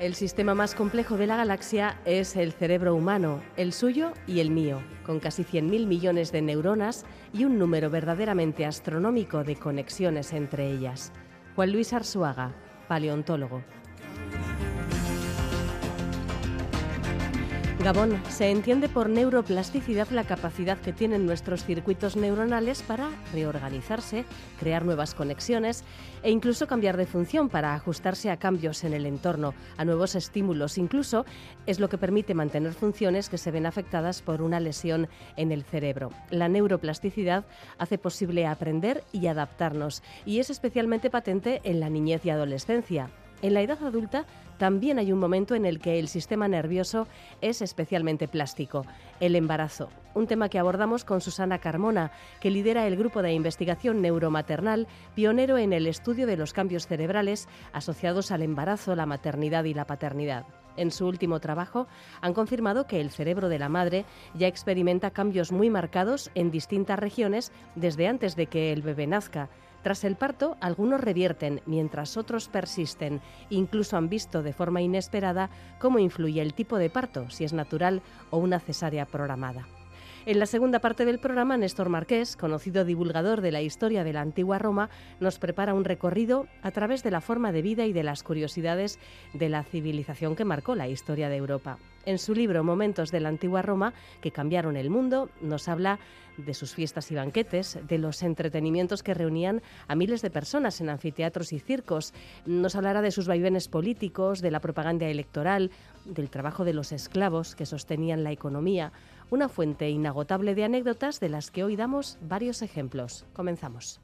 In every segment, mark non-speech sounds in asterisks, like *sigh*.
El sistema más complejo de la galaxia es el cerebro humano, el suyo y el mío, con casi 100.000 millones de neuronas y un número verdaderamente astronómico de conexiones entre ellas. Juan Luis Arzuaga, paleontólogo. Gabón, se entiende por neuroplasticidad la capacidad que tienen nuestros circuitos neuronales para reorganizarse, crear nuevas conexiones e incluso cambiar de función para ajustarse a cambios en el entorno, a nuevos estímulos. Incluso es lo que permite mantener funciones que se ven afectadas por una lesión en el cerebro. La neuroplasticidad hace posible aprender y adaptarnos y es especialmente patente en la niñez y adolescencia. En la edad adulta también hay un momento en el que el sistema nervioso es especialmente plástico, el embarazo, un tema que abordamos con Susana Carmona, que lidera el grupo de investigación neuromaternal, pionero en el estudio de los cambios cerebrales asociados al embarazo, la maternidad y la paternidad. En su último trabajo han confirmado que el cerebro de la madre ya experimenta cambios muy marcados en distintas regiones desde antes de que el bebé nazca tras el parto, algunos revierten, mientras otros persisten. Incluso han visto de forma inesperada cómo influye el tipo de parto, si es natural o una cesárea programada. En la segunda parte del programa, Néstor Marqués, conocido divulgador de la historia de la antigua Roma, nos prepara un recorrido a través de la forma de vida y de las curiosidades de la civilización que marcó la historia de Europa. En su libro Momentos de la antigua Roma, que cambiaron el mundo, nos habla de sus fiestas y banquetes, de los entretenimientos que reunían a miles de personas en anfiteatros y circos. Nos hablará de sus vaivenes políticos, de la propaganda electoral, del trabajo de los esclavos que sostenían la economía una fuente inagotable de anécdotas de las que hoy damos varios ejemplos. Comenzamos.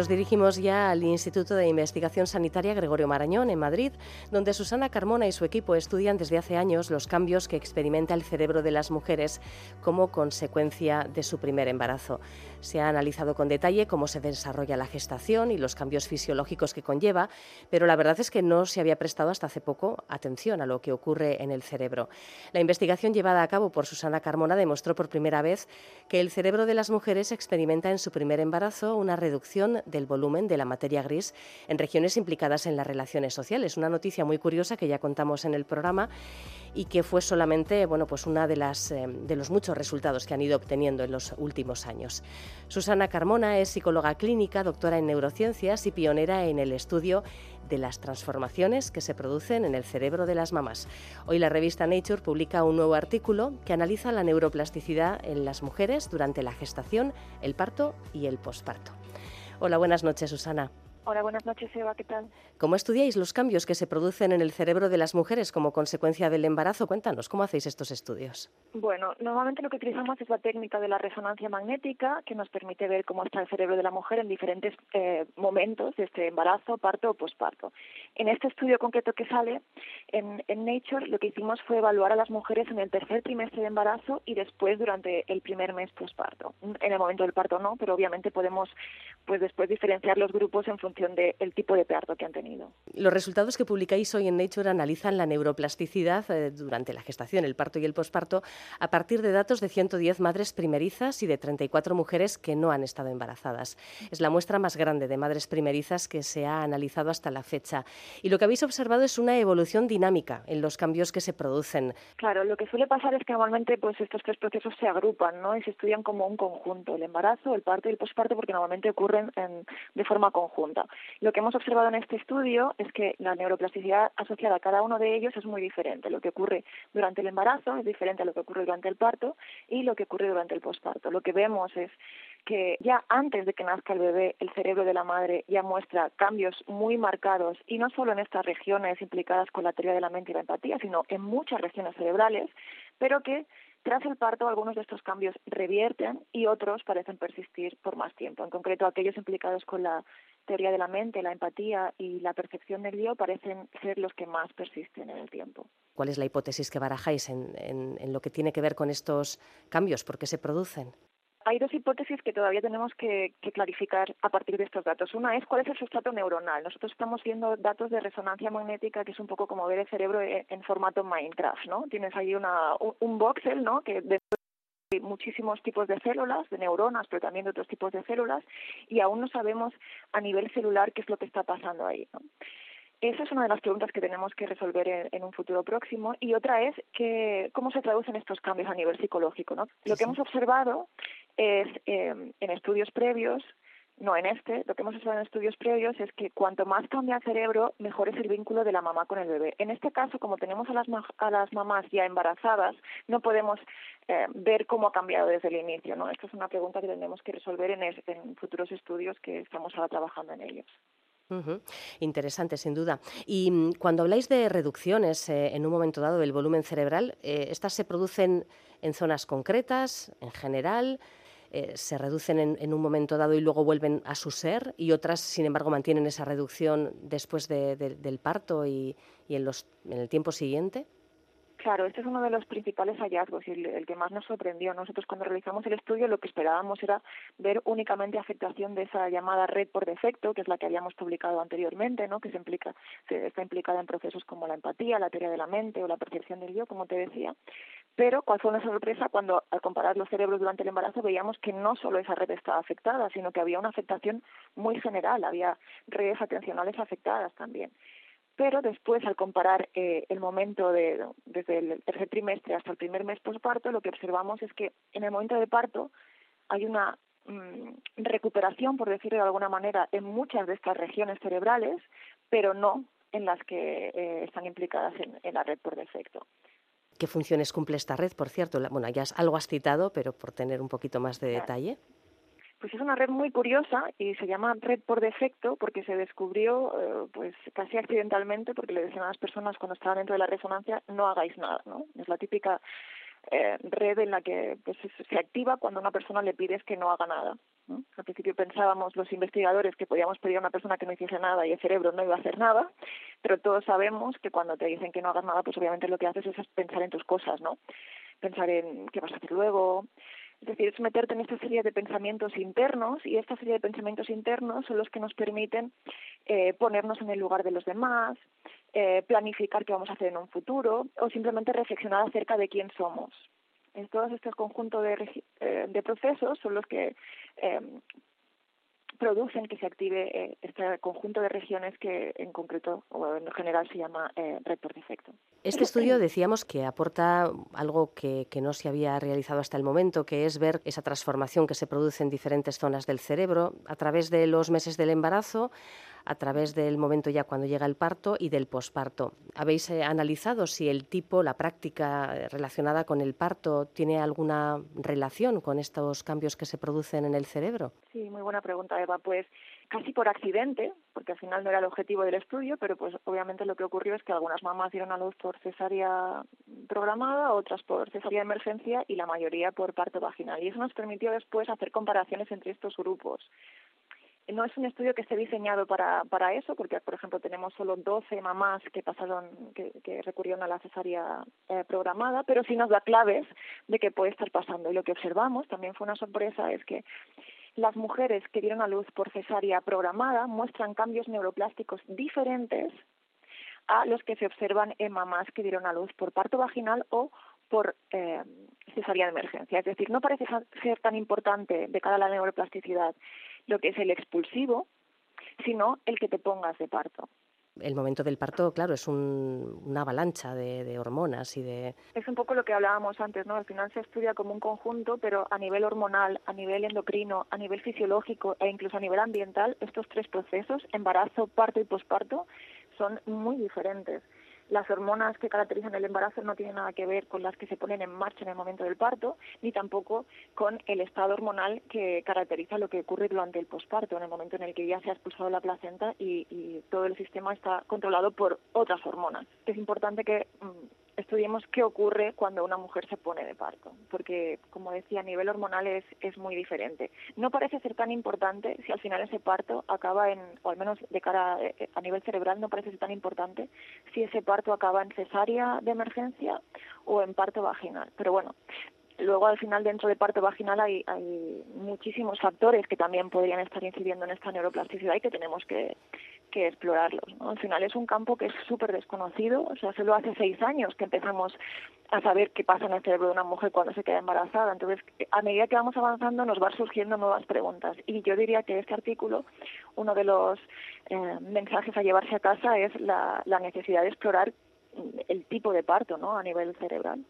Nos dirigimos ya al Instituto de Investigación Sanitaria Gregorio Marañón en Madrid, donde Susana Carmona y su equipo estudian desde hace años los cambios que experimenta el cerebro de las mujeres como consecuencia de su primer embarazo. Se ha analizado con detalle cómo se desarrolla la gestación y los cambios fisiológicos que conlleva, pero la verdad es que no se había prestado hasta hace poco atención a lo que ocurre en el cerebro. La investigación llevada a cabo por Susana Carmona demostró por primera vez que el cerebro de las mujeres experimenta en su primer embarazo una reducción del volumen de la materia gris en regiones implicadas en las relaciones sociales. Una noticia muy curiosa que ya contamos en el programa y que fue solamente bueno, pues una de, las, eh, de los muchos resultados que han ido obteniendo en los últimos años. Susana Carmona es psicóloga clínica, doctora en neurociencias y pionera en el estudio de las transformaciones que se producen en el cerebro de las mamás. Hoy la revista Nature publica un nuevo artículo que analiza la neuroplasticidad en las mujeres durante la gestación, el parto y el posparto. Hola, buenas noches, Susana. Hola, buenas noches, Eva, ¿qué tal? ¿Cómo estudiáis los cambios que se producen en el cerebro de las mujeres como consecuencia del embarazo? Cuéntanos, ¿cómo hacéis estos estudios? Bueno, normalmente lo que utilizamos es la técnica de la resonancia magnética, que nos permite ver cómo está el cerebro de la mujer en diferentes eh, momentos de este embarazo, parto o posparto. En este estudio concreto que sale en, en Nature, lo que hicimos fue evaluar a las mujeres en el tercer trimestre de embarazo y después durante el primer mes posparto. En el momento del parto no, pero obviamente podemos pues después diferenciar los grupos en función del tipo de parto que han tenido. Los resultados que publicáis hoy en Nature analizan la neuroplasticidad eh, durante la gestación, el parto y el posparto a partir de datos de 110 madres primerizas y de 34 mujeres que no han estado embarazadas. Es la muestra más grande de madres primerizas que se ha analizado hasta la fecha. Y lo que habéis observado es una evolución dinámica en los cambios que se producen. Claro, lo que suele pasar es que normalmente pues estos tres procesos se agrupan ¿no? y se estudian como un conjunto, el embarazo, el parto y el posparto, porque normalmente ocurren de forma conjunta Lo que hemos observado en este estudio es que la neuroplasticidad asociada a cada uno de ellos es muy diferente. Lo que ocurre durante el embarazo es diferente a lo que ocurre durante el parto y lo que ocurre durante el posparto. Lo que vemos es que ya antes de que nazca el bebé, el cerebro de la madre ya muestra cambios muy marcados, y no solo en estas regiones implicadas con la teoría de la mente y la empatía, sino en muchas regiones cerebrales, pero que tras el parto algunos de estos cambios revierten y otros parecen persistir por más tiempo. En concreto, aquellos implicados con la teoría de la mente, la empatía y la percepción del yo parecen ser los que más persisten en el tiempo. ¿Cuál es la hipótesis que barajáis en, en lo que tiene que ver con estos cambios? ¿Por qué se producen? Hay dos hipótesis que todavía tenemos que, clarificar a partir de estos datos. Una es cuál es el sustrato neuronal. Nosotros estamos viendo datos de resonancia magnética que es un poco como ver el cerebro en, formato Minecraft, ¿no? Tienes ahí una, un, voxel, ¿no? Que de muchísimos tipos de células, de neuronas, pero también de otros tipos de células, y aún no sabemos a nivel celular qué es lo que está pasando ahí. ¿no? Esa es una de las preguntas que tenemos que resolver en, un futuro próximo. Y otra es que, cómo se traducen estos cambios a nivel psicológico. ¿no? Lo que hemos observado es em, en estudios previos, no en este, lo que hemos observado en estudios previos es que cuanto más cambia el cerebro, mejor es el vínculo de la mamá con el bebé. En este caso, como tenemos a las, a las mamás ya embarazadas, no podemos eh, ver cómo ha cambiado desde el inicio. ¿no? Esta es una pregunta que tenemos que resolver en, en futuros estudios que estamos ahora trabajando en ellos. Interesante, sin duda. Y mm, cuando habláis de reducciones eh, en un momento dado del volumen cerebral, eh, ¿estas se producen en zonas concretas, en general? Eh, ¿Se reducen en, un momento dado y luego vuelven a su ser? ¿Y otras, sin embargo, mantienen esa reducción después del parto y, en, en el tiempo siguiente? Claro, este es uno de los principales hallazgos y el, que más nos sorprendió. Nosotros cuando realizamos el estudio lo que esperábamos era ver únicamente afectación de esa llamada red por defecto, que es la que habíamos publicado anteriormente, ¿no? que se implica, está implicada en procesos como la empatía, la teoría de la mente o la percepción del yo, como te decía. Pero cuál fue una sorpresa cuando al comparar los cerebros durante el embarazo veíamos que no solo esa red estaba afectada, sino que había una afectación muy general, había redes atencionales afectadas también pero después al comparar eh, el momento de, desde el tercer trimestre hasta el primer mes postparto, lo que observamos es que en el momento de parto hay una mm, recuperación, por decirlo de alguna manera, en muchas de estas regiones cerebrales, pero no en las que eh, están implicadas en, la red por defecto. ¿Qué funciones cumple esta red, por cierto? Bueno, ya algo has citado, pero por tener un poquito más de detalle. Pues es una red muy curiosa y se llama red por defecto porque se descubrió eh, pues casi accidentalmente porque le decían a las personas cuando estaban dentro de la resonancia no hagáis nada, ¿no? Es la típica eh, red en la que pues, se activa cuando una persona le pides que no haga nada. ¿no? Al principio pensábamos los investigadores que podíamos pedir a una persona que no hiciese nada y el cerebro no iba a hacer nada, pero todos sabemos que cuando te dicen que no hagas nada, pues obviamente lo que haces es pensar en tus cosas, ¿no? Pensar en qué vas a hacer luego, es decir, es meterte en esta serie de pensamientos internos y esta serie de pensamientos internos son los que nos permiten eh, ponernos en el lugar de los demás, eh, planificar qué vamos a hacer en un futuro o simplemente reflexionar acerca de quién somos. En todos estos conjuntos de, eh, de procesos son los que producen que se active eh, este conjunto de regiones que en concreto o en general se llama eh, red por defecto. Este estudio decíamos que aporta algo que, que, no se había realizado hasta el momento, que es ver esa transformación que se produce en diferentes zonas del cerebro a través de los meses del embarazo a través del momento ya cuando llega el parto y del posparto. ¿Habéis eh, analizado si el tipo, la práctica eh, relacionada con el parto tiene alguna relación con estos cambios que se producen en el cerebro? Sí, muy buena pregunta, Eva. Pues casi por accidente, porque al final no era el objetivo del estudio, pero pues obviamente lo que ocurrió es que algunas mamás dieron a luz por cesárea programada, otras por cesárea de emergencia y la mayoría por parto vaginal. Y eso nos permitió después hacer comparaciones entre estos grupos no es un estudio que esté diseñado para, para eso, porque, por ejemplo, tenemos solo 12 mamás que pasaron, que, recurrieron a la cesárea eh, programada, pero sí nos da claves de qué puede estar pasando. Y lo que observamos, también fue una sorpresa, es que las mujeres que dieron a luz por cesárea programada muestran cambios neuroplásticos diferentes a los que se observan en mamás que dieron a luz por parto vaginal o por eh, cesárea de emergencia. Es decir, no parece ser tan importante de cara a la neuroplasticidad lo que es el expulsivo, sino el que te pongas de parto. el momento del parto, claro, es una avalancha de, hormonas y de... Es un poco lo que hablábamos antes, ¿no? Al final se estudia como un conjunto, pero a nivel hormonal, a nivel endocrino, a nivel fisiológico e incluso a nivel ambiental, estos tres procesos, embarazo, parto y posparto, son muy diferentes las hormonas que caracterizan el embarazo no tienen nada que ver con las que se ponen en marcha en el momento del parto, ni tampoco con el estado hormonal que caracteriza lo que ocurre durante el posparto, en el momento en el que ya se ha expulsado la placenta y, y todo el sistema está controlado por otras hormonas. Es importante que mm, estudiemos qué ocurre cuando una mujer se pone de parto, porque, como decía, a nivel hormonal es, es muy diferente. No parece ser tan importante si al final ese parto acaba en, o al menos de cara eh, a, nivel cerebral, no parece ser tan importante si ese parto acaba en cesárea de emergencia o en parto vaginal. Pero bueno, Luego, al final, dentro de parto vaginal hay, hay muchísimos factores que también podrían estar incidiendo en esta neuroplasticidad y que tenemos que, que explorarlos. Al final es un campo que es súper desconocido, o sea, solo hace seis años que empezamos a saber qué pasa en el cerebro de una mujer cuando se queda embarazada. Entonces, a medida que vamos avanzando nos van surgiendo nuevas preguntas. Y yo diría que este artículo, uno de los eh, mensajes a llevarse a casa es la, la necesidad de explorar el tipo de parto ¿no? a nivel cerebral.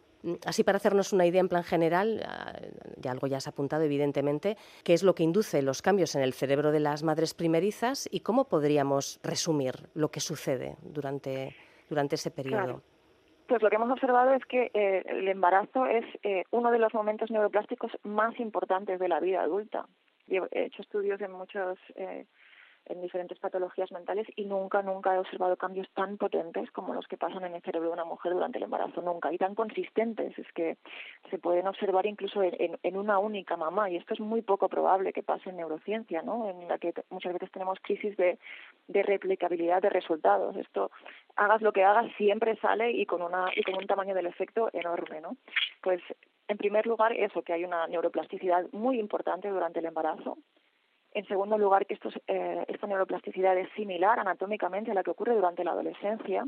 Así para hacernos una idea en plan general, ah, ya algo ya has apuntado evidentemente, qué es lo que induce los cambios en el cerebro de las madres primerizas y cómo podríamos resumir lo que sucede durante, durante ese periodo. Pues lo que hemos observado es que eh, el embarazo es eh, uno de los momentos neuroplásticos más importantes de la vida adulta. he hecho estudios en muchos eh, en diferentes patologías mentales y nunca, nunca he observado cambios tan potentes como los que pasan en el cerebro de una mujer durante el embarazo, nunca, y tan consistentes, es que se pueden observar incluso en, en, una única mamá, y esto es muy poco probable que pase en neurociencia, ¿no? en la que muchas veces tenemos crisis de, de replicabilidad de resultados. Esto, hagas lo que hagas, siempre sale y con, una, y con un tamaño del efecto enorme. ¿no? Pues en primer lugar, eso, que hay una neuroplasticidad muy importante durante el embarazo, en segundo lugar, que eh, esta neuroplasticidad es similar anatómicamente a la que ocurre durante la adolescencia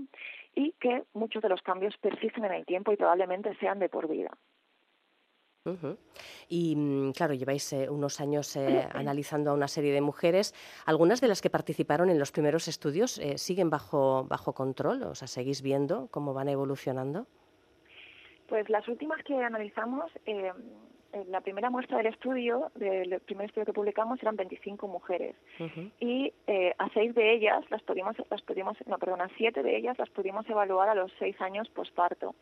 y que muchos de los cambios persisten en el tiempo y probablemente sean de por vida. Y mm, claro, lleváis eh, unos años eh, analizando a una serie de mujeres. Algunas de las que participaron en los primeros estudios siguen bajo, bajo control, o sea, seguís viendo cómo van evolucionando. Pues las últimas que analizamos la primera muestra del estudio, del primer estudio que publicamos, eran 25 mujeres. Y eh, a seis de ellas las pudimos, las pudimos, no, perdón, a siete de ellas las pudimos evaluar a los seis años posparto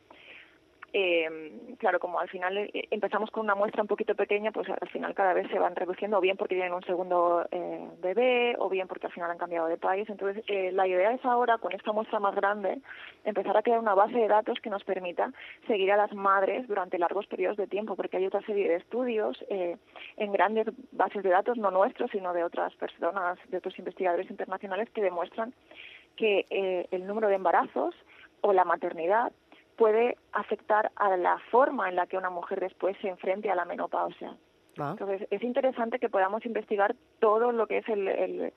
eh, claro, como al final eh, empezamos con una muestra un poquito pequeña, pues al final cada vez se van reduciendo, o bien porque tienen un segundo eh, bebé, o bien porque al final han cambiado de país. Entonces, eh, la idea es ahora, con esta muestra más grande, empezar a crear una base de datos que nos permita seguir a las madres durante largos periodos de tiempo, porque hay otra serie de estudios en grandes bases de datos, no nuestros, sino de otras personas, de otros investigadores internacionales, que demuestran que el número de embarazos o la maternidad puede afectar a la forma en la que una mujer después se enfrente a la menopausia. Ah. Entonces, es interesante que podamos investigar todo lo que es el,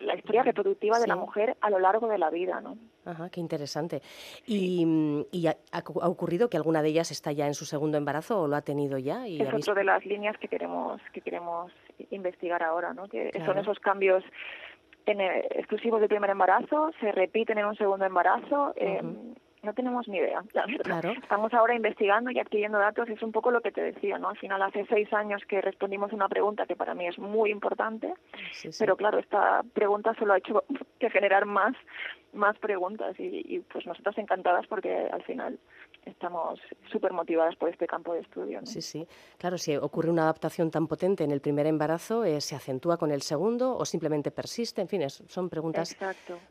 la historia reproductiva de la mujer a lo largo de la vida, ¿no? Ajá, qué interesante. ¿Y, y ha, ocurrido que alguna de ellas está ya en su segundo embarazo o lo ha tenido ya? Y es otra de las líneas que queremos que queremos investigar ahora, ¿no? Que son esos cambios en exclusivos del primer embarazo, se repiten en un segundo embarazo. Eh, no tenemos ni idea, Estamos ahora investigando y adquiriendo datos, es un poco lo que te decía, ¿no? Al final hace seis años que respondimos una pregunta que para mí es muy importante, pero claro, esta pregunta solo ha hecho *laughs* que generar más, más preguntas y, y pues nosotras encantadas porque al final estamos súper motivadas por este campo de estudio. Sí, sí. Claro, si ocurre una adaptación tan potente en el primer embarazo, eh, ¿se acentúa con el segundo o simplemente persiste? En fin, son preguntas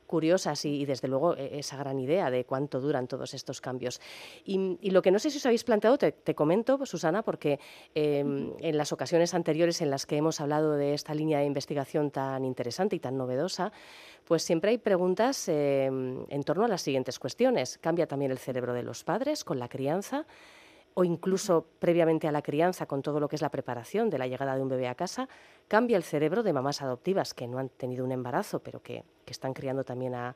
curiosas y, desde luego e, esa gran idea de cuánto duran todos estos cambios. Y, lo que no sé si os habéis planteado, te, comento, Susana, porque em, en las ocasiones anteriores en las que hemos hablado de esta línea de investigación tan interesante y tan novedosa, pues siempre hay preguntas em, en torno a las siguientes cuestiones. ¿Cambia también el cerebro de los padres con la crianza? o incluso previamente a la crianza, con todo lo que es la preparación de la llegada de un bebé a casa, cambia el cerebro de mamás adoptivas que no han tenido un embarazo, pero que, están criando también a,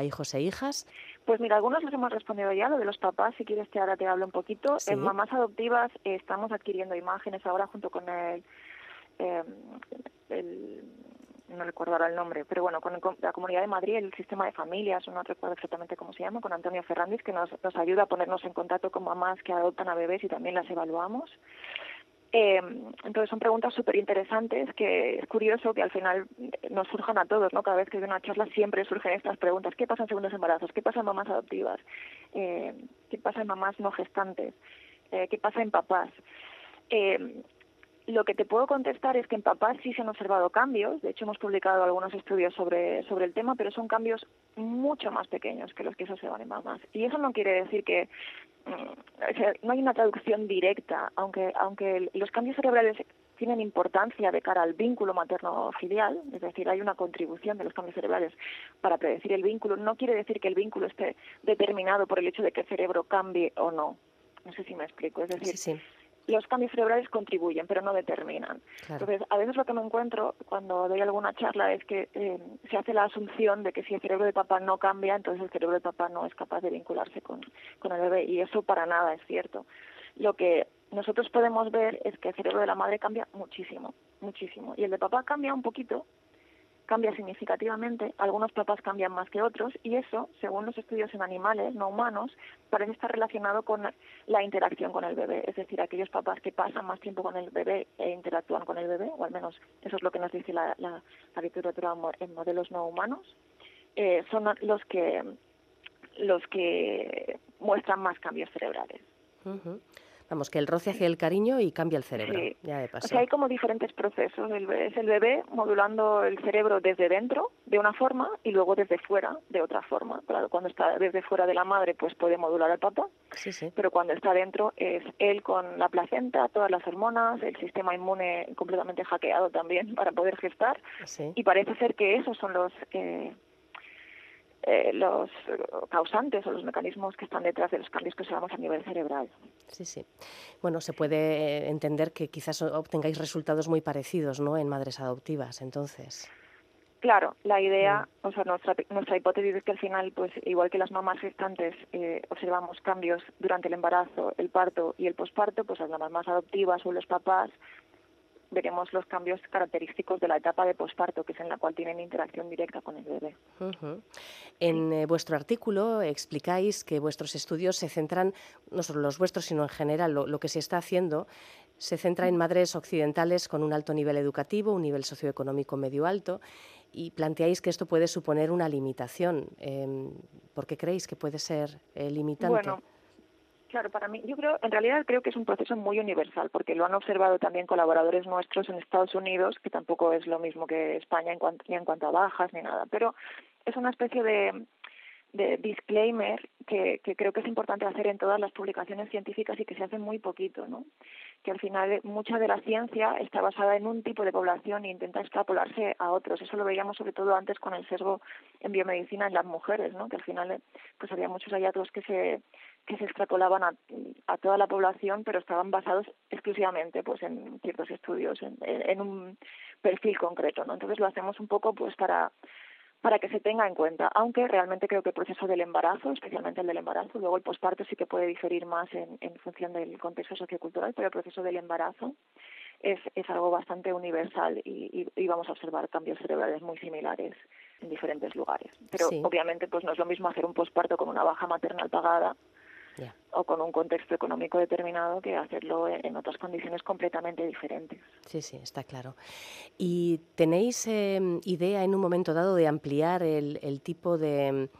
hijos e hijas? Pues mira, algunos nos hemos respondido ya, lo de los papás, si quieres que ahora te hablo un poquito. En mamás adoptivas estamos adquiriendo imágenes ahora junto con el, em, el no recuerdo ahora el nombre, pero bueno, con, la Comunidad de Madrid, el sistema de familias, no recuerdo exactamente cómo se llama, con Antonio Fernández, que nos, nos ayuda a ponernos en contacto con mamás que adoptan a bebés y también las evaluamos. Eh, entonces son preguntas súper interesantes que es curioso que al final nos surjan a todos, ¿no? Cada vez que hay una charla siempre surgen estas preguntas. ¿Qué pasa en segundos embarazos? ¿Qué pasa en mamás adoptivas? Eh, ¿Qué pasa en mamás no gestantes? Eh, ¿Qué pasa en papás? Lo que te puedo contestar es que en papás sí se han observado cambios, de hecho hemos publicado algunos estudios sobre, sobre el tema, pero son cambios mucho más pequeños que los que se observan en mamás. Y eso no quiere decir que mm, no hay una traducción directa, aunque, aunque los cambios cerebrales tienen importancia de cara al vínculo materno-filial, es decir, hay una contribución de los cambios cerebrales para predecir el vínculo, no quiere decir que el vínculo esté determinado por el hecho de que el cerebro cambie o no. No sé si me explico, es decir, los cambios cerebrales contribuyen, pero no determinan. Entonces, a veces lo que me encuentro cuando doy alguna charla es que eh, se hace la asunción de que si el cerebro de papá no cambia, entonces el cerebro de papá no es capaz de vincularse con, con el bebé, y eso para nada es cierto. Lo que nosotros podemos ver es que el cerebro de la madre cambia muchísimo, muchísimo, y el de papá cambia un poquito, cambia significativamente, algunos papás cambian más que otros y eso, según los estudios en animales no humanos, parece estar relacionado con la interacción con el bebé, es decir, aquellos papás que pasan más tiempo con el bebé e interactúan con el bebé, o al menos eso es lo que nos dice la, la, literatura en modelos no humanos, eh, son los que los que muestran más cambios cerebrales. Vamos, que el roce hacia el cariño y cambia el cerebro, ya de paso. O sea, hay como diferentes procesos. El, es el bebé modulando el cerebro desde dentro de una forma y luego desde fuera de otra forma. Claro, cuando está desde fuera de la madre, pues puede modular al papá. Sí, sí. Pero cuando está dentro es él con la placenta, todas las hormonas, el sistema inmune completamente hackeado también *laughs* para poder gestar. Y parece ser que esos son los... Eh, eh, los causantes o los mecanismos que están detrás de los cambios que observamos a nivel cerebral. Sí, sí. Bueno, se puede entender que quizás obtengáis resultados muy parecidos, ¿no? En madres adoptivas, entonces. Claro, la idea, o sea, nuestra, nuestra hipótesis es que al final, pues igual que las mamás gestantes eh, observamos cambios durante el embarazo, el parto y el posparto, pues las mamás adoptivas o los papás veremos los cambios característicos de la etapa de posparto, que es en la cual tienen interacción directa con el bebé. En eh, vuestro artículo explicáis que vuestros estudios se centran, no solo los vuestros, sino en general, lo, que se está haciendo se centra en madres occidentales con un alto nivel educativo, un nivel socioeconómico medio alto, y planteáis que esto puede suponer una limitación. Eh, ¿Por qué creéis que puede ser eh, limitante? Claro, para mí, yo creo, en realidad creo que es un proceso muy universal, porque lo han observado también colaboradores nuestros en Estados Unidos, que tampoco es lo mismo que España en cuanto, ni en cuanto a bajas ni nada, pero es una especie de, disclaimer que, creo que es importante hacer en todas las publicaciones científicas y que se hace muy poquito, ¿no? Que al final mucha de la ciencia está basada en un tipo de población e intenta extrapolarse a otros. Eso lo veíamos sobre todo antes con el sesgo en biomedicina en las mujeres, ¿no? Que al final pues había muchos hallazgos que se que se extrapolaban a, a, toda la población, pero estaban basados exclusivamente pues en ciertos estudios, en, en, un perfil concreto, ¿no? Entonces lo hacemos un poco pues para para que se tenga en cuenta, aunque realmente creo que el proceso del embarazo, especialmente el del embarazo, luego el posparto sí que puede diferir más en, en función del contexto sociocultural, pero el proceso del embarazo es, es algo bastante universal y, y, vamos a observar cambios cerebrales muy similares en diferentes lugares. Pero obviamente pues no es lo mismo hacer un posparto con una baja maternal pagada o con un contexto económico determinado que hacerlo en otras condiciones completamente diferentes. Sí, sí, está claro. ¿Y tenéis em, idea en un momento dado de ampliar el, el tipo de,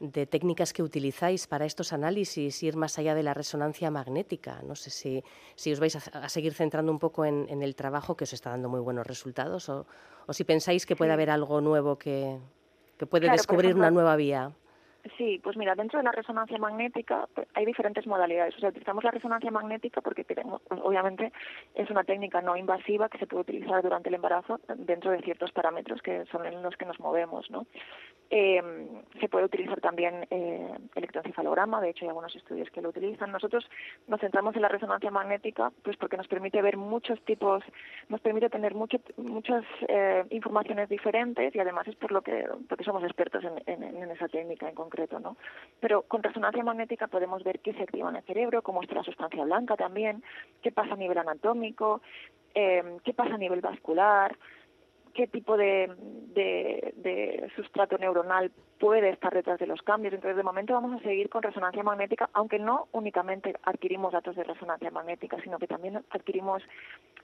de, técnicas que utilizáis para estos análisis, ir más allá de la resonancia magnética? No sé si, si os vais a, seguir centrando un poco en, en, el trabajo que os está dando muy buenos resultados o, o si pensáis que puede haber algo nuevo que, que puede descubrir una nueva vía. Sí, pues mira, dentro de la resonancia magnética pues, hay diferentes modalidades. O sea, utilizamos la resonancia magnética porque queremos, obviamente es una técnica no invasiva que se puede utilizar durante el embarazo dentro de ciertos parámetros que son en los que nos movemos, ¿no? Eh, se puede utilizar también eh, electroencefalograma, de hecho hay algunos estudios que lo utilizan. Nosotros nos centramos en la resonancia magnética pues porque nos permite ver muchos tipos, nos permite tener muchas eh, informaciones diferentes y además es por lo que porque somos expertos en, en, en esa técnica en concreto ¿no? Pero con resonancia magnética podemos ver qué se activa en el cerebro, cómo está la sustancia blanca también, qué pasa a nivel anatómico, eh, qué pasa a nivel vascular, qué tipo de, de, sustrato neuronal puede estar detrás de los cambios. Entonces, de momento vamos a seguir con resonancia magnética, aunque no únicamente adquirimos datos de resonancia magnética, sino que también adquirimos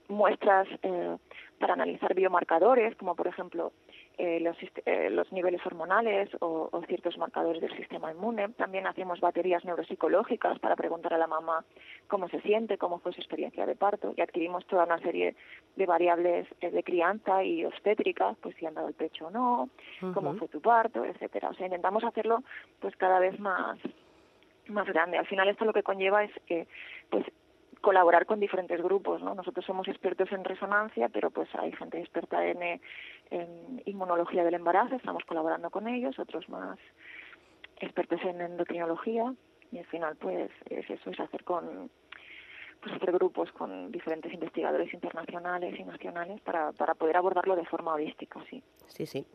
muestras eh, para analizar biomarcadores, como por ejemplo eh, los, eh, los, niveles hormonales o, ciertos marcadores del sistema inmune. También hacemos baterías neuropsicológicas para preguntar a la mamá cómo se siente, cómo fue su experiencia de parto y adquirimos toda una serie de variables de crianza y obstétrica, pues si han dado el pecho o no, cómo fue tu parto, etcétera. O sea, intentamos hacerlo pues cada vez más más grande. Al final esto lo que conlleva es que pues colaborar con diferentes grupos, ¿no? Nosotros somos expertos en resonancia, pero pues hay gente experta en, en inmunología del embarazo, estamos colaborando con ellos, otros más expertos en endocrinología y al final pues es eso, es hacer con pues grupos con diferentes investigadores internacionales y nacionales para, para poder abordarlo de forma holística, sí. Sí, sí.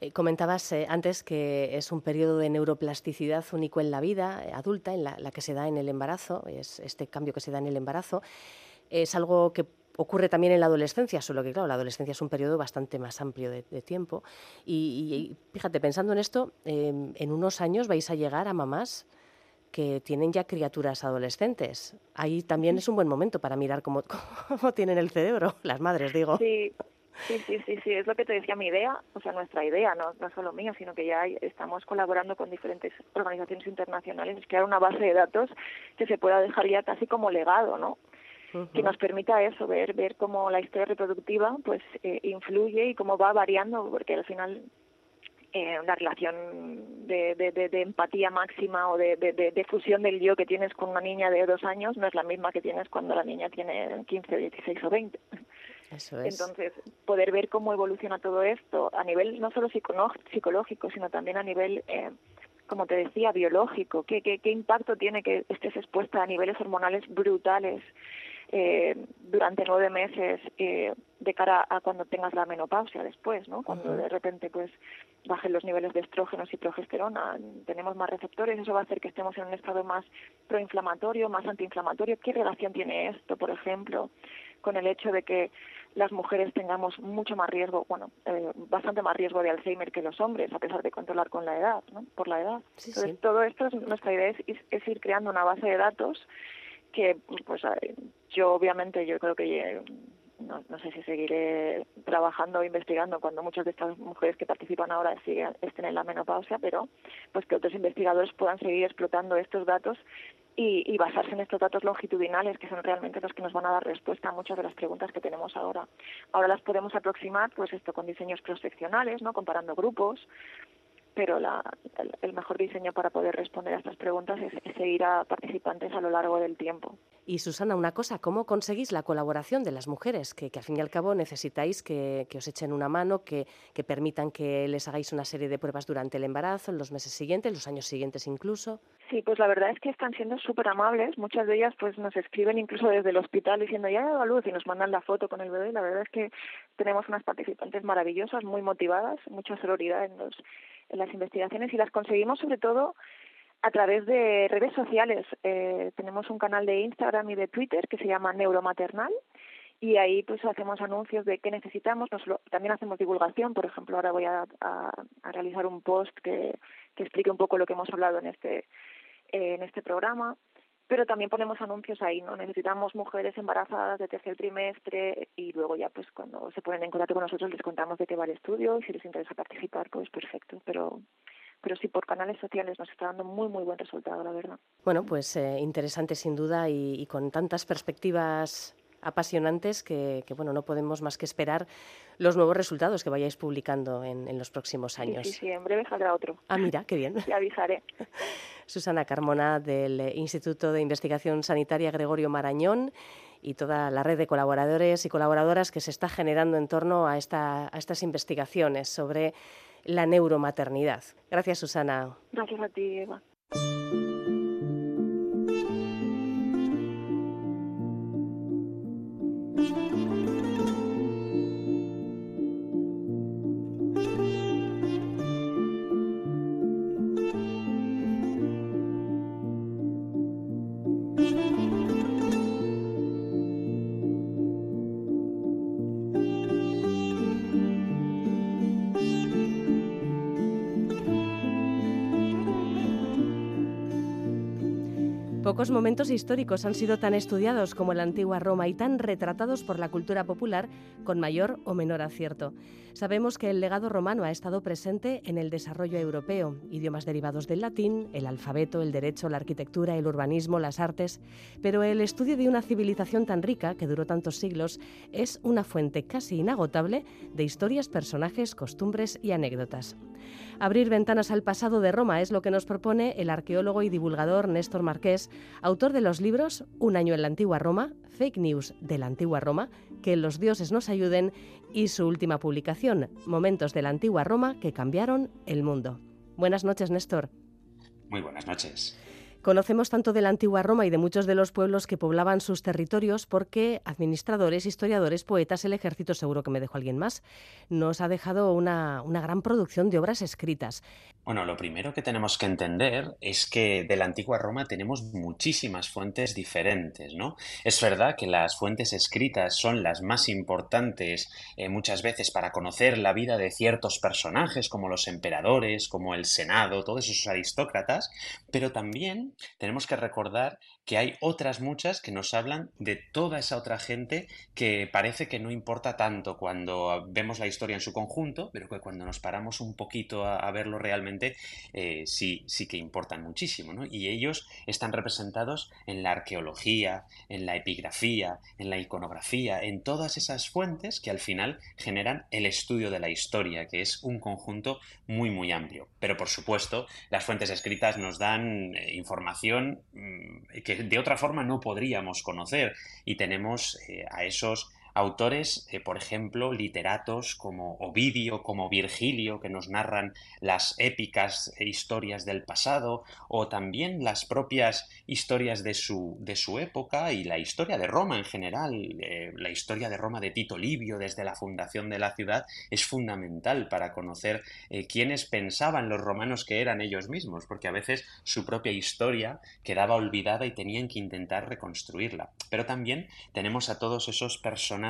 Eh, comentabas eh, antes que es un periodo de neuroplasticidad único en la vida eh, adulta, en la, que se da en el embarazo, es este cambio que se da en el embarazo. Es algo que ocurre también en la adolescencia, solo que claro, la adolescencia es un periodo bastante más amplio de, tiempo. Y, fíjate, pensando en esto, em, en unos años vais a llegar a mamás que tienen ya criaturas adolescentes. Ahí también es un buen momento para mirar cómo, *laughs* cómo tienen el cerebro, las madres, digo. Sí, Sí, sí, sí, sí, es lo que te decía mi idea, o sea, nuestra idea, no, no solo mía, sino que ya estamos colaborando con diferentes organizaciones internacionales, es crear una base de datos que se pueda dejar ya casi como legado, ¿no? que nos permita eso, ver, ver cómo la historia reproductiva pues eh, influye y cómo va variando, porque al final eh, la relación de, de, de, empatía máxima o de, de, fusión del yo que tienes con una niña de dos años no es la misma que tienes cuando la niña tiene 15, 16 o 20. Eso es. Entonces, poder ver cómo evoluciona todo esto a nivel no solo psicológico, sino también a nivel, eh, como te decía, biológico, qué, qué, qué impacto tiene que estés expuesta a niveles hormonales brutales eh, durante nueve meses eh, de cara a cuando tengas la menopausia después, ¿no? Cuando de repente pues bajen los niveles de estrógenos y progesterona, tenemos más receptores, eso va a hacer que estemos en un estado más proinflamatorio, más antiinflamatorio. ¿Qué relación tiene esto, por ejemplo, con el hecho de que las mujeres tengamos mucho más riesgo, bueno, eh, bastante más riesgo de Alzheimer que los hombres, a pesar de controlar con la edad, ¿no? Por la edad. Entonces, todo esto, nuestra idea es ir creando una base de datos que pues yo obviamente yo creo que no, no sé si seguiré trabajando o investigando cuando muchas de estas mujeres que participan ahora siguen, estén en la menopausia, pero pues que otros investigadores puedan seguir explotando estos datos y, y, basarse en estos datos longitudinales que son realmente los que nos van a dar respuesta a muchas de las preguntas que tenemos ahora. Ahora las podemos aproximar pues esto con diseños cross-seccionales, ¿no? comparando grupos, pero la, el, mejor diseño para poder responder a estas preguntas es, seguir a participantes a lo largo del tiempo. Y Susana, una cosa, ¿cómo conseguís la colaboración de las mujeres? Que, que al fin y al cabo necesitáis que, que os echen una mano, que, que, permitan que les hagáis una serie de pruebas durante el embarazo, en los meses siguientes, los años siguientes incluso. Sí, pues la verdad es que están siendo súper amables. Muchas de ellas pues nos escriben incluso desde el hospital diciendo ya he dado luz y nos mandan la foto con el bebé. La verdad es que tenemos unas participantes maravillosas, muy motivadas, mucha sororidad en los las investigaciones y las conseguimos sobre todo a través de redes sociales. Eh, tenemos un canal de Instagram y de Twitter que se llama Neuromaternal y ahí pues hacemos anuncios de qué necesitamos. también hacemos divulgación. Por ejemplo, ahora voy a, a, realizar un post que, que explique un poco lo que hemos hablado en este en este programa pero también ponemos anuncios ahí, ¿no? Necesitamos mujeres embarazadas de tercer trimestre y luego ya pues cuando se ponen en contacto con nosotros les contamos de qué va el estudio y si les interesa participar, pues perfecto, pero pero sí por canales sociales nos está dando muy muy buen resultado, la verdad. Bueno, pues eh, interesante sin duda y, y con tantas perspectivas apasionantes que, bueno, no podemos más que esperar los nuevos resultados que vayáis publicando en, los próximos años. Sí, sí, en breve saldrá otro. Ah, mira, qué bien. *laughs* Te avisaré. *laughs* Susana Carmona del Instituto de Investigación Sanitaria Gregorio Marañón y toda la red de colaboradores y colaboradoras que se está generando en torno a, esta, a estas investigaciones sobre la neuromaternidad. Gracias, Susana. Gracias a ti, Eva. Pocos momentos históricos han sido tan estudiados como la antigua Roma y tan retratados por la cultura popular con mayor o menor acierto. Sabemos que el legado romano ha estado presente en el desarrollo europeo, idiomas derivados del latín, el alfabeto, el derecho, la arquitectura, el urbanismo, las artes, pero el estudio de una civilización tan rica, que duró tantos siglos, es una fuente casi inagotable de historias, personajes, costumbres y anécdotas. Abrir ventanas al pasado de Roma es lo que nos propone el arqueólogo y divulgador Néstor Marqués, autor de los libros Un año en la antigua Roma, Fake News de la antigua Roma, Que los dioses nos ayuden y su última publicación, Momentos de la antigua Roma que cambiaron el mundo. Buenas noches, Néstor. Muy buenas noches. Conocemos tanto de la antigua Roma y de muchos de los pueblos que poblaban sus territorios porque administradores, historiadores, poetas, el ejército, seguro que me dejó alguien más, nos ha dejado una, una gran producción de obras escritas. Bueno, lo primero que tenemos que entender es que de la antigua Roma tenemos muchísimas fuentes diferentes, ¿no? Es verdad que las fuentes escritas son las más importantes eh, muchas veces para conocer la vida de ciertos personajes como los emperadores, como el Senado, todos esos aristócratas, pero también tenemos que recordar que hay otras muchas que nos hablan de toda esa otra gente que parece que no importa tanto cuando vemos la historia en su conjunto, pero que cuando nos paramos un poquito a, verlo realmente, eh, sí, sí que importan muchísimo. ¿no? Y ellos están representados en la arqueología, en la epigrafía, en la iconografía, en todas esas fuentes que al final generan el estudio de la historia, que es un conjunto muy, muy amplio. Pero por supuesto, las fuentes escritas nos dan eh, información mm, de otra forma no podríamos conocer. Y tenemos eh, a esos autores, eh, por ejemplo, literatos como Ovidio, como Virgilio, que nos narran las épicas historias del pasado, o también las propias historias de su, de su época y la historia de Roma en general. Eh, la historia de Roma de Tito Livio desde la fundación de la ciudad es fundamental para conocer eh, quiénes pensaban los romanos que eran ellos mismos, porque a veces su propia historia quedaba olvidada y tenían que intentar reconstruirla. Pero también tenemos a todos esos personajes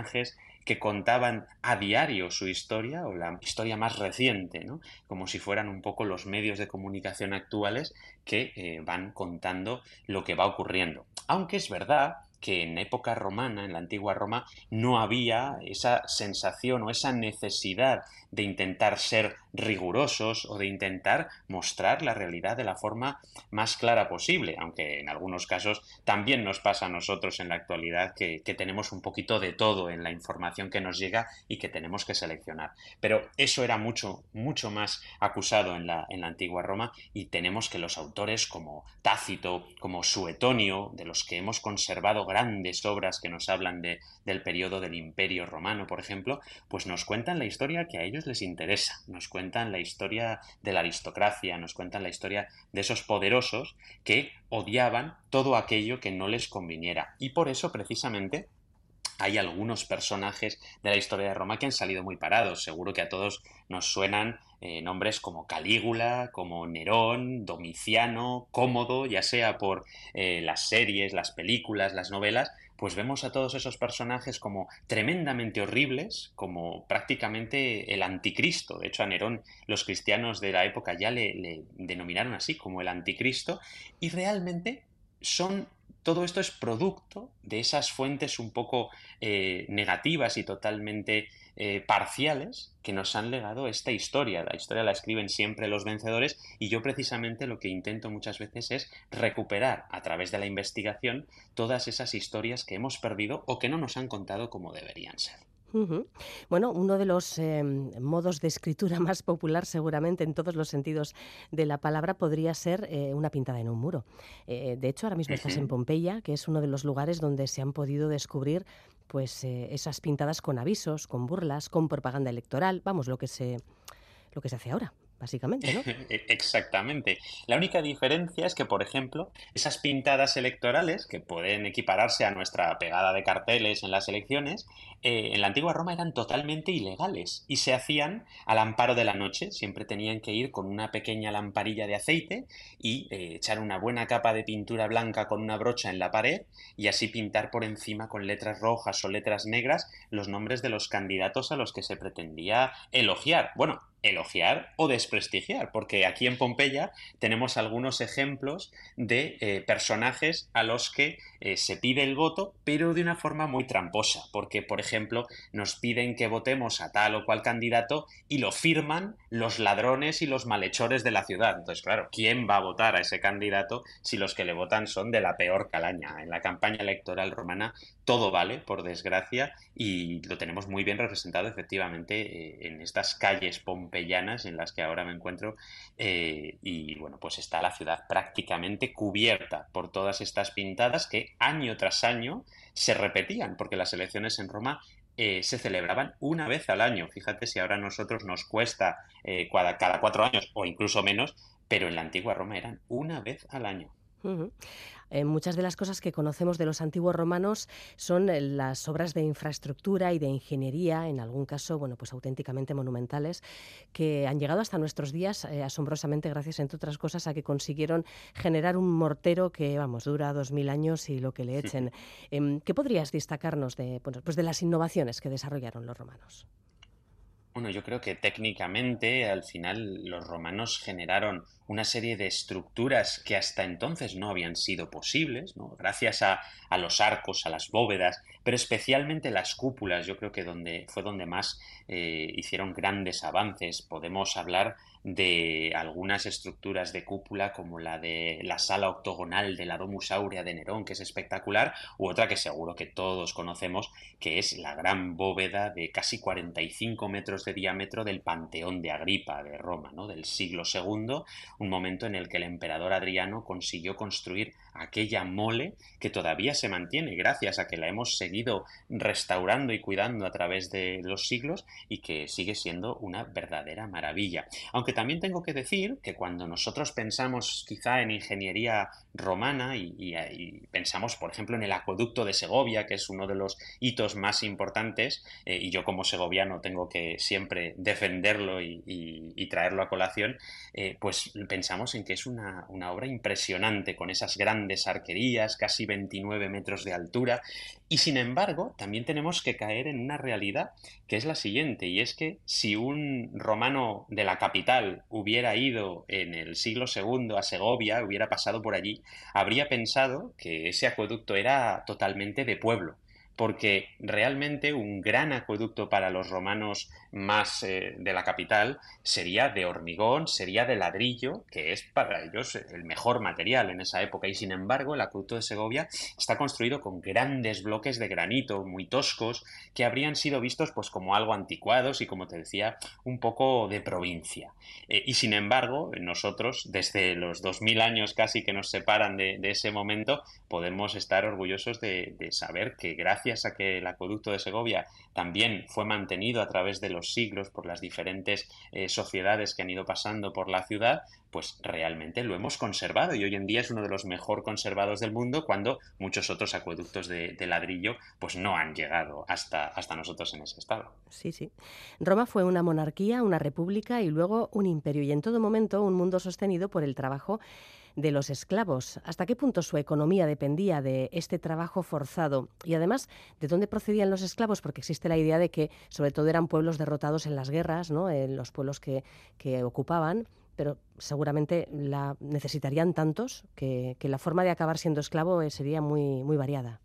que contaban a diario su historia o la historia más reciente, ¿no? como si fueran un poco los medios de comunicación actuales que eh, van contando lo que va ocurriendo. Aunque es verdad que en época romana, en la antigua Roma, no había esa sensación o esa necesidad de intentar ser rigurosos o de intentar mostrar la realidad de la forma más clara posible, aunque en algunos casos también nos pasa a nosotros en la actualidad que, tenemos un poquito de todo en la información que nos llega y que tenemos que seleccionar. Pero eso era mucho, mucho más acusado en la, en la antigua Roma y tenemos que los autores como Tácito, como Suetonio, de los que hemos conservado grandes obras que nos hablan de, del periodo del Imperio Romano, por ejemplo, pues nos cuentan la historia que a ellos les interesa, nos cuentan la historia de la aristocracia, nos cuentan la historia de esos poderosos que odiaban todo aquello que no les conviniera. Y por eso, precisamente, hay algunos personajes de la historia de Roma que han salido muy parados. Seguro que a todos nos suenan eh, nombres como Calígula, como Nerón, Domiciano, Cómodo, ya sea por eh, las series, las películas, las novelas, pues vemos a todos esos personajes como tremendamente horribles, como prácticamente el anticristo. De hecho, a Nerón los cristianos de la época ya le, denominaron así, como el anticristo, y realmente son todo esto es producto de esas fuentes un poco eh, negativas y totalmente eh, parciales que nos han legado esta historia. La historia la escriben siempre los vencedores y yo precisamente lo que intento muchas veces es recuperar a través de la investigación todas esas historias que hemos perdido o que no nos han contado como deberían ser. Bueno, uno de los em, modos de escritura *laughs* más popular seguramente en todos los sentidos de la palabra podría ser eh, una pintada en un muro. Eh, de hecho, ahora mismo estás en Pompeya, que es uno de los lugares donde se han podido descubrir pues eh, esas pintadas con avisos, con burlas, con propaganda electoral, vamos, lo que se lo que se hace ahora básicamente, ¿no? *laughs* E-, exactamente. La única diferencia es que, por ejemplo, esas pintadas electorales, que pueden equipararse a nuestra pegada de carteles en las elecciones, eh, en la antigua Roma eran totalmente ilegales y se hacían al amparo de la noche. Siempre tenían que ir con una pequeña lamparilla de aceite y eh, echar una buena capa de pintura blanca con una brocha en la pared y así pintar por encima con letras rojas o letras negras los nombres de los candidatos a los que se pretendía elogiar. Bueno, elogiar o desprestigiar, porque aquí en Pompeya tenemos algunos ejemplos de eh, personajes a los que eh, se pide el voto, pero de una forma muy tramposa, porque, por ejemplo, nos piden que votemos a tal o cual candidato y lo firman los ladrones y los malhechores de la ciudad. Entonces, claro, ¿quién va a votar a ese candidato si los que le votan son de la peor calaña? En la campaña electoral romana todo vale, por desgracia, y lo tenemos muy bien representado efectivamente eh, en estas calles pompeyanas en las que ahora me encuentro. Eh, y bueno, pues está la ciudad prácticamente cubierta por todas estas pintadas que año tras año se repetían, porque las elecciones en Roma eh, se celebraban una vez al año. Fíjate si ahora a nosotros nos cuesta cada, cuatro años o incluso menos, pero en la antigua Roma eran una vez al año. Eh, muchas de las cosas que conocemos de los antiguos romanos son eh, las obras de infraestructura y de ingeniería, en algún caso, bueno, pues auténticamente monumentales, que han llegado hasta nuestros días eh, asombrosamente gracias, entre otras cosas, a que consiguieron generar un mortero que, vamos, dura dos mil años y lo que le echen. Em, ¿Qué podrías destacarnos de, pues de las innovaciones que desarrollaron los romanos? Bueno, yo creo que técnicamente al final los romanos generaron una serie de estructuras que hasta entonces no habían sido posibles, ¿no? gracias a, los arcos, a las bóvedas, pero especialmente las cúpulas, yo creo que donde, fue donde más eh, hicieron grandes avances. Podemos hablar de algunas estructuras de cúpula como la de la sala octogonal de la Domus Aurea de Nerón, que es espectacular, u otra que seguro que todos conocemos, que es la gran bóveda de casi 45 metros de diámetro del Panteón de Agripa de Roma, ¿no? del siglo II, un momento en el que el emperador Adriano consiguió construir aquella mole que todavía se mantiene gracias a que la hemos seguido restaurando y cuidando a través de los siglos y que sigue siendo una verdadera maravilla. Aunque también tengo que decir que cuando nosotros pensamos quizá en ingeniería romana y, pensamos, por ejemplo, en el acueducto de Segovia, que es uno de los hitos más importantes, eh, y yo como segoviano tengo que siempre defenderlo y, traerlo a colación, eh, pues pensamos en que es una obra impresionante con esas grandes arquerías, casi 29 metros de altura, y sin embargo, también tenemos que caer en una realidad que es la siguiente, y es que si un romano de la capital hubiera ido en el siglo II a Segovia, hubiera pasado por allí, habría pensado que ese acueducto era totalmente de pueblo porque realmente un gran acueducto para los romanos más eh, de la capital sería de hormigón, sería de ladrillo, que es para ellos el mejor material en esa época. Y sin embargo, el acueducto de Segovia está construido con grandes bloques de granito muy toscos que habrían sido vistos pues como algo anticuados y como te decía, un poco de provincia. Eh, y sin embargo, nosotros, desde los 2000 años casi que nos separan de, ese momento, podemos estar orgullosos de saber que gracias gracias a que el acueducto de Segovia también fue mantenido a través de los siglos por las diferentes eh, sociedades que han ido pasando por la ciudad, pues realmente lo hemos conservado y hoy en día es uno de los mejor conservados del mundo cuando muchos otros acueductos de, ladrillo pues no han llegado hasta, hasta nosotros en ese estado. Sí, sí. Roma fue una monarquía, una república y luego un imperio y en todo momento un mundo sostenido por el trabajo de los esclavos. ¿Hasta qué punto su economía dependía de este trabajo forzado? Y además, ¿de dónde procedían los esclavos? Porque existe la idea de que sobre todo eran pueblos derrotados en las guerras, ¿no? en los pueblos que, que ocupaban pero seguramente la necesitarían tantos que, que, la forma de acabar siendo esclavo eh, sería muy, muy variada.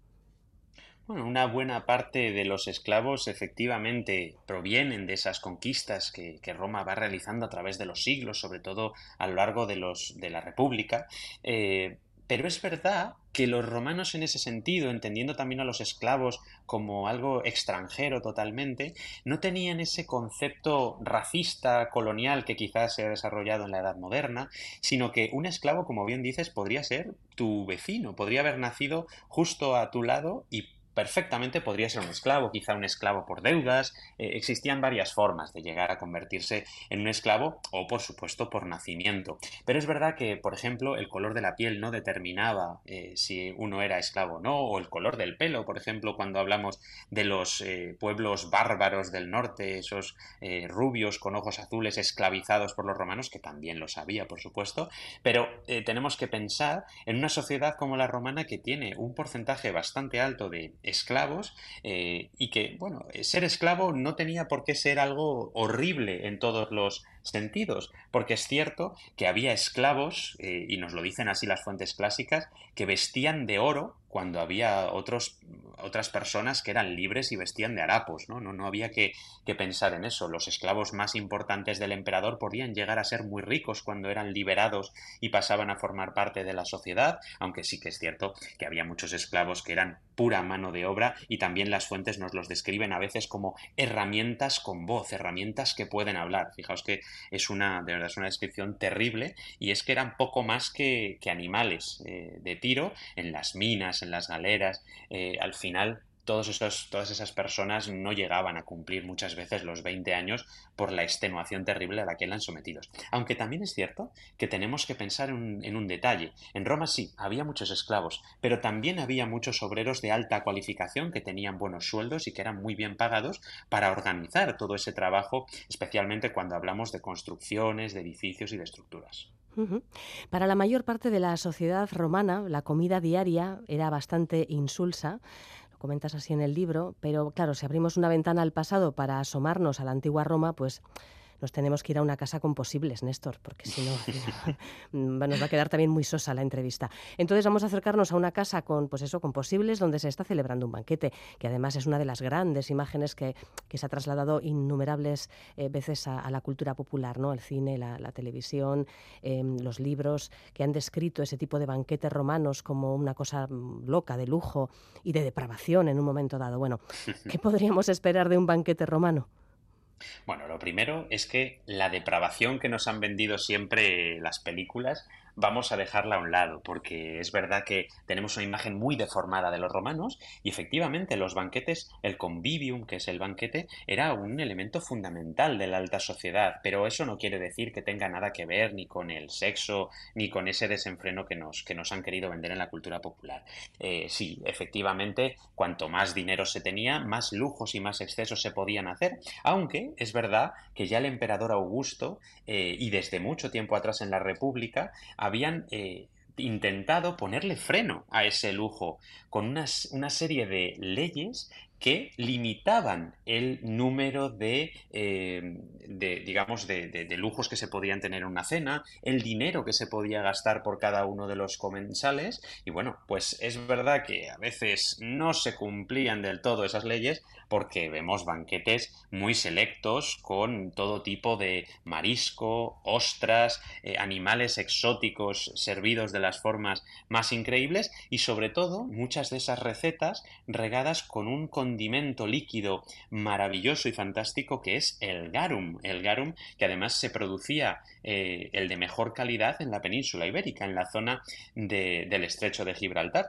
Bueno, una buena parte de los esclavos efectivamente provienen de esas conquistas que, Roma va realizando a través de los siglos, sobre todo a lo largo de, los, de la República. Eh, pero es verdad que los romanos en ese sentido, entendiendo también a los esclavos como algo extranjero totalmente, no tenían ese concepto racista colonial que quizás se ha desarrollado en la Edad Moderna, sino que un esclavo, como bien dices, podría ser tu vecino, podría haber nacido justo a tu lado y perfectamente podría ser un esclavo, quizá un esclavo por deudas. Eh, existían varias formas de llegar a convertirse en un esclavo o, por supuesto, por nacimiento. Pero es verdad que, por ejemplo, el color de la piel no determinaba eh, si uno era esclavo o no, o el color del pelo, por ejemplo, cuando hablamos de los eh, pueblos bárbaros del norte, esos rubios con ojos azules esclavizados por los romanos, que también lo sabía, por supuesto. Pero tenemos que pensar en una sociedad como la romana que tiene un porcentaje bastante alto de esclavos y que, bueno, ser esclavo no tenía por qué ser algo horrible en todos los sentidos, porque es cierto que había esclavos, y nos lo dicen así las fuentes clásicas, que vestían de oro cuando había otros, otras personas que eran libres y vestían de harapos, ¿no? No, no había que, pensar en eso. Los esclavos más importantes del emperador podían llegar a ser muy ricos cuando eran liberados y pasaban a formar parte de la sociedad, aunque sí que es cierto que había muchos esclavos que eran pura mano de obra y también las fuentes nos los describen a veces como herramientas con voz, herramientas que pueden hablar. Fijaos que es una, de verdad, es una descripción terrible y es que eran poco más que, que animales eh, de tiro en las minas, en las galeras, eh, al final todas esas personas no llegaban a cumplir muchas veces los 20 años por la extenuación terrible a la que eran sometidos. Aunque también es cierto que tenemos que pensar en un detalle. En Roma sí, había muchos esclavos, pero también había muchos obreros de alta cualificación que tenían buenos sueldos y que eran muy bien pagados para organizar todo ese trabajo, especialmente cuando hablamos de construcciones, de edificios y de estructuras. Para la mayor parte de la sociedad romana, la comida diaria era bastante insulsa. Comentas así en el libro, pero claro, si abrimos una ventana al pasado para asomarnos a la antigua Roma, pues nos tenemos que ir a una casa con posibles, Néstor, porque si no *laughs* nos va a quedar también muy sosa la entrevista. Entonces vamos a acercarnos a una casa con, pues eso, con posibles donde se está celebrando un banquete, que además es una de las grandes imágenes que, se ha trasladado innumerables eh, veces a, la cultura popular, ¿no? El cine, la, televisión, em, los libros que han descrito ese tipo de banquetes romanos como una cosa mm, loca, de lujo y de depravación en un momento dado. Bueno, *laughs* ¿qué podríamos esperar de un banquete romano? Bueno, lo primero es que la depravación que nos han vendido siempre las películas vamos a dejarla a un lado, porque es verdad que tenemos una imagen muy deformada de los romanos y efectivamente los banquetes, el convivium, que es el banquete, era un elemento fundamental de la alta sociedad, pero eso no quiere decir que tenga nada que ver ni con el sexo ni con ese desenfreno que nos, que nos han querido vender en la cultura popular. Eh, sí, efectivamente, cuanto más dinero se tenía, más lujos y más excesos se podían hacer, aunque es verdad que ya el emperador Augusto eh, y desde mucho tiempo atrás en la República habían eh, intentado ponerle freno a ese lujo con una serie de leyes que limitaban el número de, eh, digamos, de, lujos que se podían tener en una cena, el dinero que se podía gastar por cada uno de los comensales. Y bueno, pues es verdad que a veces no se cumplían del todo esas leyes porque vemos banquetes muy selectos con todo tipo de marisco, ostras, eh, animales exóticos servidos de las formas más increíbles y sobre todo muchas de esas recetas regadas con un condimento líquido maravilloso y fantástico que es el garum. El garum que además se producía eh, el de mejor calidad en la península ibérica, en la zona del estrecho de Gibraltar.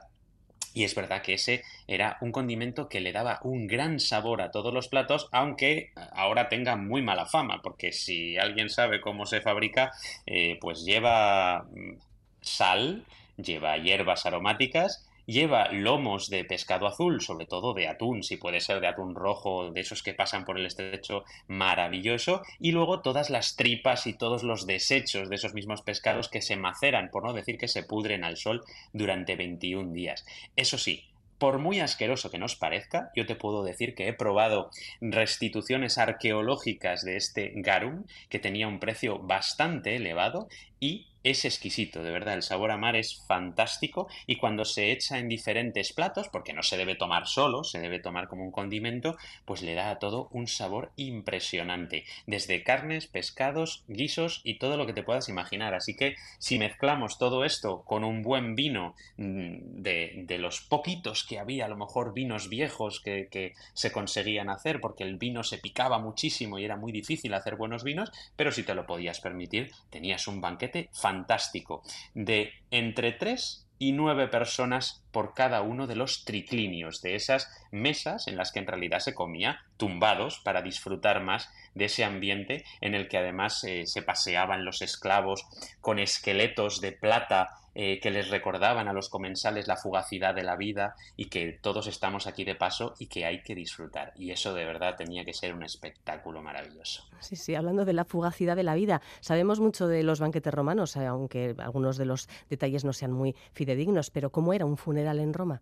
Y es verdad que ese era un condimento que le daba un gran sabor a todos los platos, aunque ahora tenga muy mala fama, porque si alguien sabe cómo se fabrica, eh, pues lleva mm, sal, lleva hierbas aromáticas Lleva lomos de pescado azul, sobre todo de atún, si puede ser de atún rojo, de esos que pasan por el estrecho, maravilloso. Y luego todas las tripas y todos los desechos de esos mismos pescados que se maceran, por no decir que se pudren al sol durante 21 días. Eso sí, por muy asqueroso que nos parezca, yo te puedo decir que he probado restituciones arqueológicas de este garum, que tenía un precio bastante elevado, y es exquisito, de verdad, el sabor a mar es fantástico y cuando se echa en diferentes platos, porque no se debe tomar solo, se debe tomar como un condimento, pues le da a todo un sabor impresionante, desde carnes, pescados, guisos y todo lo que te puedas imaginar. Así que si mezclamos todo esto con un buen vino mm, de, los poquitos que había, a lo mejor vinos viejos que se conseguían hacer, porque el vino se picaba muchísimo y era muy difícil hacer buenos vinos, pero si te lo podías permitir, tenías un banquete fantástico de entre 3 y 9 personas por cada uno de los triclinios, de esas mesas en las que en realidad se comía tumbados para disfrutar más de ese ambiente en el que además eh, se paseaban los esclavos con esqueletos de plata eh, que les recordaban a los comensales la fugacidad de la vida y que todos estamos aquí de paso y que hay que disfrutar. Y eso de verdad tenía que ser un espectáculo maravilloso. Sí, sí, hablando de la fugacidad de la vida, sabemos mucho de los banquetes romanos, eh, aunque algunos de los detalles no sean muy fidedignos, pero ¿cómo era un funeral en Roma?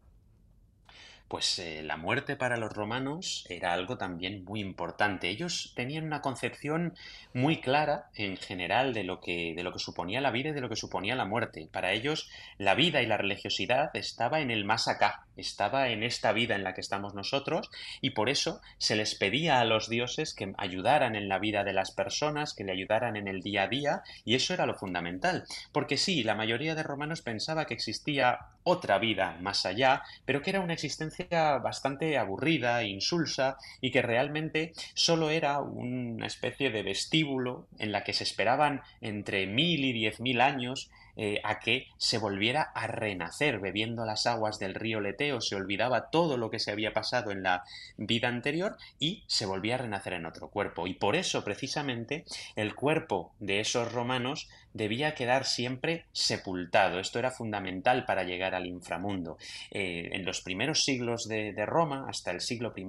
Pues eh, la muerte para los romanos era algo también muy importante. Ellos tenían una concepción muy clara en general de lo que, de lo que suponía la vida y de lo que suponía la muerte. Para ellos la vida y la religiosidad estaba en el más acá, estaba en esta vida en la que estamos nosotros y por eso se les pedía a los dioses que ayudaran en la vida de las personas, que le ayudaran en el día a día y eso era lo fundamental. Porque sí, la mayoría de romanos pensaba que existía otra vida más allá, pero que era una existencia bastante aburrida, insulsa y que realmente solo era una especie de vestíbulo en la que se esperaban entre mil y diez mil años eh, a que se volviera a renacer bebiendo las aguas del río Leteo, se olvidaba todo lo que se había pasado en la vida anterior y se volvía a renacer en otro cuerpo. Y por eso, precisamente, el cuerpo de esos romanos debía quedar siempre sepultado. Esto era fundamental para llegar al inframundo. Eh, en los primeros siglos de, de, Roma, hasta el siglo I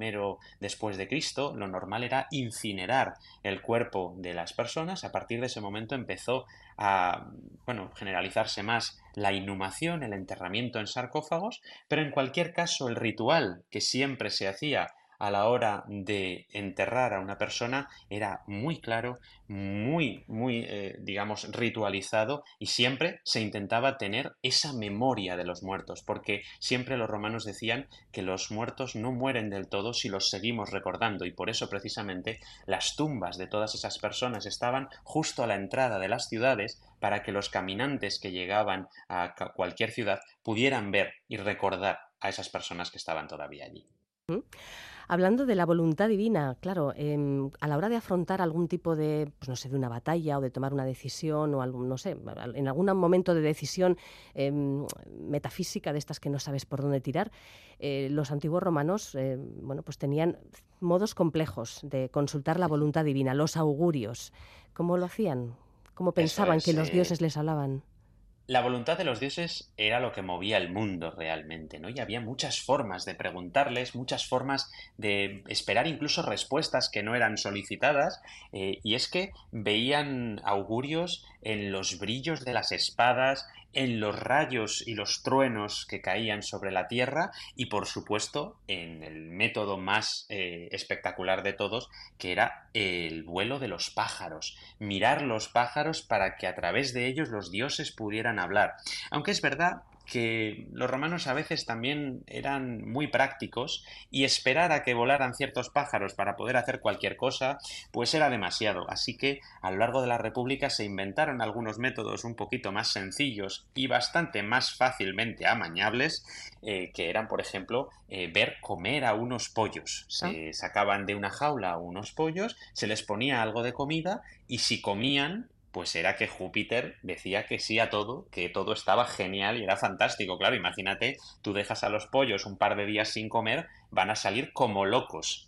después de Cristo, lo normal era incinerar el cuerpo de las personas. A partir de ese momento empezó a bueno, generalizarse más la inhumación, el enterramiento en sarcófagos, pero en cualquier caso el ritual que siempre se hacía a la hora de enterrar a una persona era muy claro, muy, muy, eh, digamos, ritualizado y siempre se intentaba tener esa memoria de los muertos, porque siempre los romanos decían que los muertos no mueren del todo si los seguimos recordando y por eso precisamente las tumbas de todas esas personas estaban justo a la entrada de las ciudades para que los caminantes que llegaban a cualquier ciudad pudieran ver y recordar a esas personas que estaban todavía allí. Hablando de la voluntad divina, claro, em, a la hora de afrontar algún tipo de, pues no sé, de una batalla o de tomar una decisión o algún, no sé, en algún momento de decisión em, metafísica de estas que no sabes por dónde tirar, eh, los antiguos romanos, eh, bueno, pues tenían modos complejos de consultar la voluntad divina, los augurios. ¿Cómo lo hacían? ¿Cómo pensaban que los eh, dioses les hablaban? La voluntad de los dioses era lo que movía el mundo realmente, ¿no? Y había muchas formas de preguntarles, muchas formas de esperar incluso respuestas que no eran solicitadas, eh, y es que veían augurios en los brillos de las espadas, en los rayos y los truenos que caían sobre la Tierra y por supuesto en el método más eh, espectacular de todos que era el vuelo de los pájaros, mirar los pájaros para que a través de ellos los dioses pudieran hablar. Aunque es verdad que los romanos a veces también eran muy prácticos y esperar a que volaran ciertos pájaros para poder hacer cualquier cosa, pues era demasiado. Así que a lo largo de la República se inventaron algunos métodos un poquito más sencillos y bastante más fácilmente amañables, eh, que eran, por ejemplo, eh, ver comer a unos pollos. Se ah. sacaban de una jaula unos pollos, se les ponía algo de comida y si comían, pues era que Júpiter decía que sí a todo, que todo estaba genial y era fantástico. Claro, imagínate, tú dejas a los pollos un par de días sin comer van a salir como locos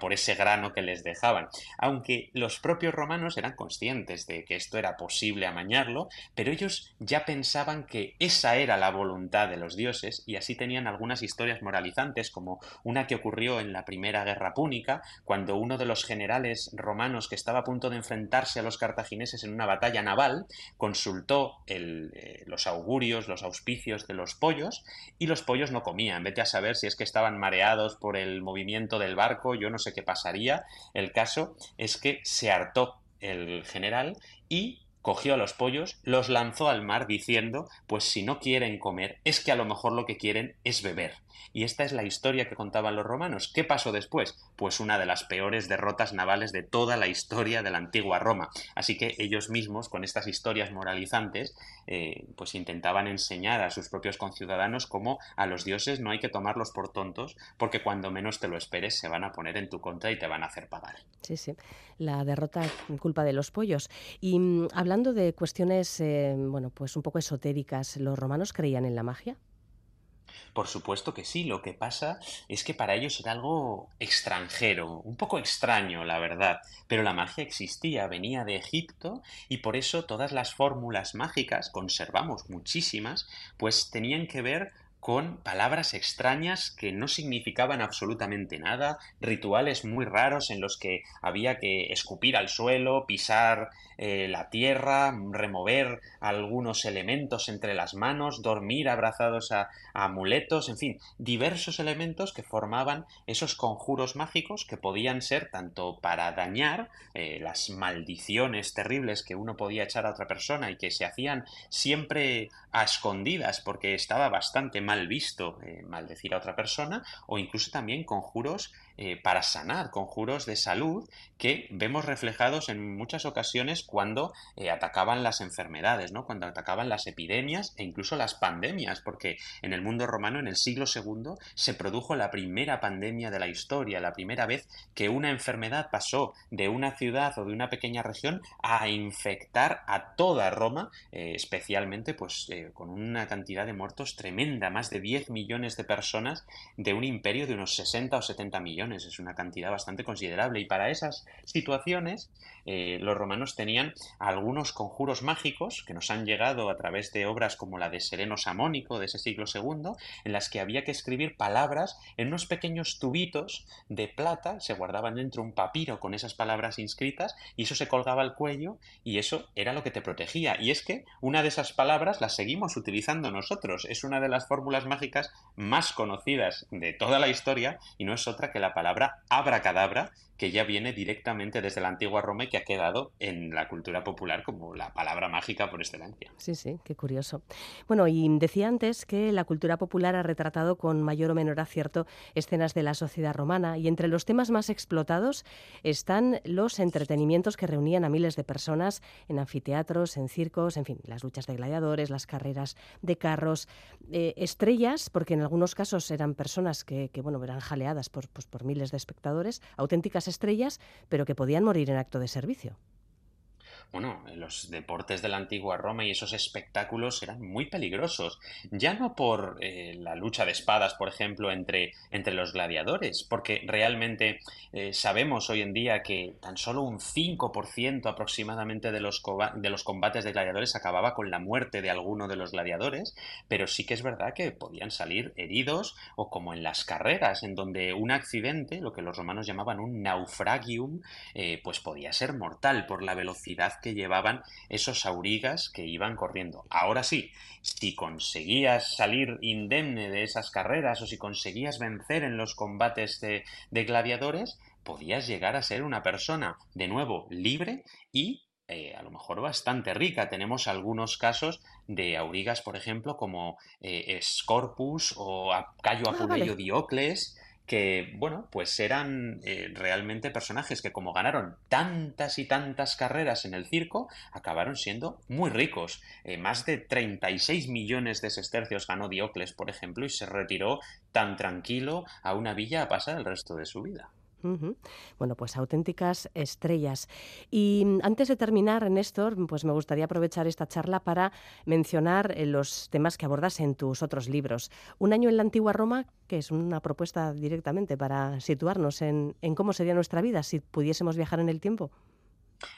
por ese grano que les dejaban. Aunque los propios romanos eran conscientes de que esto era posible amañarlo, pero ellos ya pensaban que esa era la voluntad de los dioses y así tenían algunas historias moralizantes, como una que ocurrió en la primera guerra púnica, cuando uno de los generales romanos que estaba a punto de enfrentarse a los cartagineses en una batalla naval consultó eh, los augurios, los auspicios de los pollos y los pollos no comían. Vete a saber si es que estaban mareados por el movimiento del barco, yo no sé qué pasaría. El caso es que se hartó el general y cogió a los pollos, los lanzó al mar diciendo, pues si no quieren comer, es que a lo mejor lo que quieren es beber. Y esta es la historia que contaban los romanos. ¿Qué pasó después? Pues una de las peores derrotas navales de toda la historia de la antigua Roma. Así que ellos mismos, con estas historias moralizantes, eh, pues intentaban enseñar a sus propios conciudadanos cómo a los dioses no hay que tomarlos por tontos, porque cuando menos te lo esperes se van a poner en tu contra y te van a hacer pagar. Sí, sí. La derrota culpa de los pollos. Y mm, hablando de cuestiones, eh, bueno, pues un poco esotéricas, ¿los romanos creían en la magia? Por supuesto que sí, lo que pasa es que para ellos era algo extranjero, un poco extraño, la verdad, pero la magia existía, venía de Egipto y por eso todas las fórmulas mágicas, conservamos muchísimas, pues tenían que ver con palabras extrañas que no significaban absolutamente nada, rituales muy raros en los que había que escupir al suelo, pisar eh, la tierra, remover algunos elementos entre las manos, dormir abrazados a, amuletos, en fin, diversos elementos que formaban esos conjuros mágicos que podían ser tanto para dañar eh, las maldiciones terribles que uno podía echar a otra persona y que se hacían siempre a escondidas porque estaba bastante mal visto eh, maldecir a otra persona o incluso también conjuros eh, para sanar, conjuros de salud que vemos reflejados en muchas ocasiones cuando eh, atacaban las enfermedades, ¿no? cuando atacaban las epidemias e incluso las pandemias, porque en el mundo romano en el siglo II se produjo la primera pandemia de la historia, la primera vez que una enfermedad pasó de una ciudad o de una pequeña región a infectar a toda Roma, eh, especialmente pues con una cantidad de muertos tremenda, más de 10 millones de personas de un imperio de unos 60 o 70 millones es una cantidad bastante considerable. Y para esas situaciones, eh, los romanos tenían algunos conjuros mágicos que nos han llegado a través de obras como la de Sereno Samónico de ese siglo II, en las que había que escribir palabras en unos pequeños tubitos de plata, se guardaban dentro un papiro con esas palabras inscritas y eso se colgaba al cuello y eso era lo que te protegía. Y es que una de esas palabras las seguimos utilizando nosotros. Es una de las fórmulas mágicas más conocidas de toda la historia y no es otra que la palabra abracadabra que ya viene directamente desde la antigua Roma y que ha quedado en la cultura popular como la palabra mágica por excelencia. Sí, sí, qué curioso. Bueno, y decía antes que la cultura popular ha retratado con mayor o menor acierto escenas de la sociedad romana y entre los temas más explotados están los entretenimientos que reunían a miles de personas en anfiteatros, en circos, en fin, las luchas de gladiadores, las carreras de carros, eh, estrellas, porque en algunos casos eran personas que, bueno, eran jaleadas por, pues, por miles de espectadores, auténticas estrellas, pero que podían morir en acto de servicio bueno, los deportes de la antigua Roma y esos espectáculos eran muy peligrosos, ya no por eh, la lucha de espadas, por ejemplo, entre, entre los gladiadores, porque realmente eh, sabemos hoy en día que tan solo un 5% aproximadamente de los, de los combates de gladiadores acababa con la muerte de alguno de los gladiadores, pero sí que es verdad que podían salir heridos o como en las carreras, en donde un accidente, lo que los romanos llamaban un naufragium, eh, pues podía ser mortal por la velocidad que llevaban esos aurigas que iban corriendo. Ahora sí, si conseguías salir indemne de esas carreras o si conseguías vencer en los combates de, gladiadores, podías llegar a ser una persona de nuevo libre y eh, a lo mejor bastante rica. Tenemos algunos casos de aurigas, por ejemplo, como eh, Scorpus o Cayo ah, Apuleo Diocles, que, bueno, pues eran eh, realmente personajes que como ganaron tantas y tantas carreras en el circo, acabaron siendo muy ricos. Eh, más de 36 millones de sestercios ganó Diocles, por ejemplo, y se retiró tan tranquilo a una villa a pasar el resto de su vida. Bueno, pues auténticas estrellas. Y antes de terminar, Néstor, pues me gustaría aprovechar esta charla para mencionar eh, los temas que abordas en tus otros libros. Un año en la antigua Roma, que es una propuesta directamente para situarnos en cómo sería nuestra vida si pudiésemos viajar en el tiempo.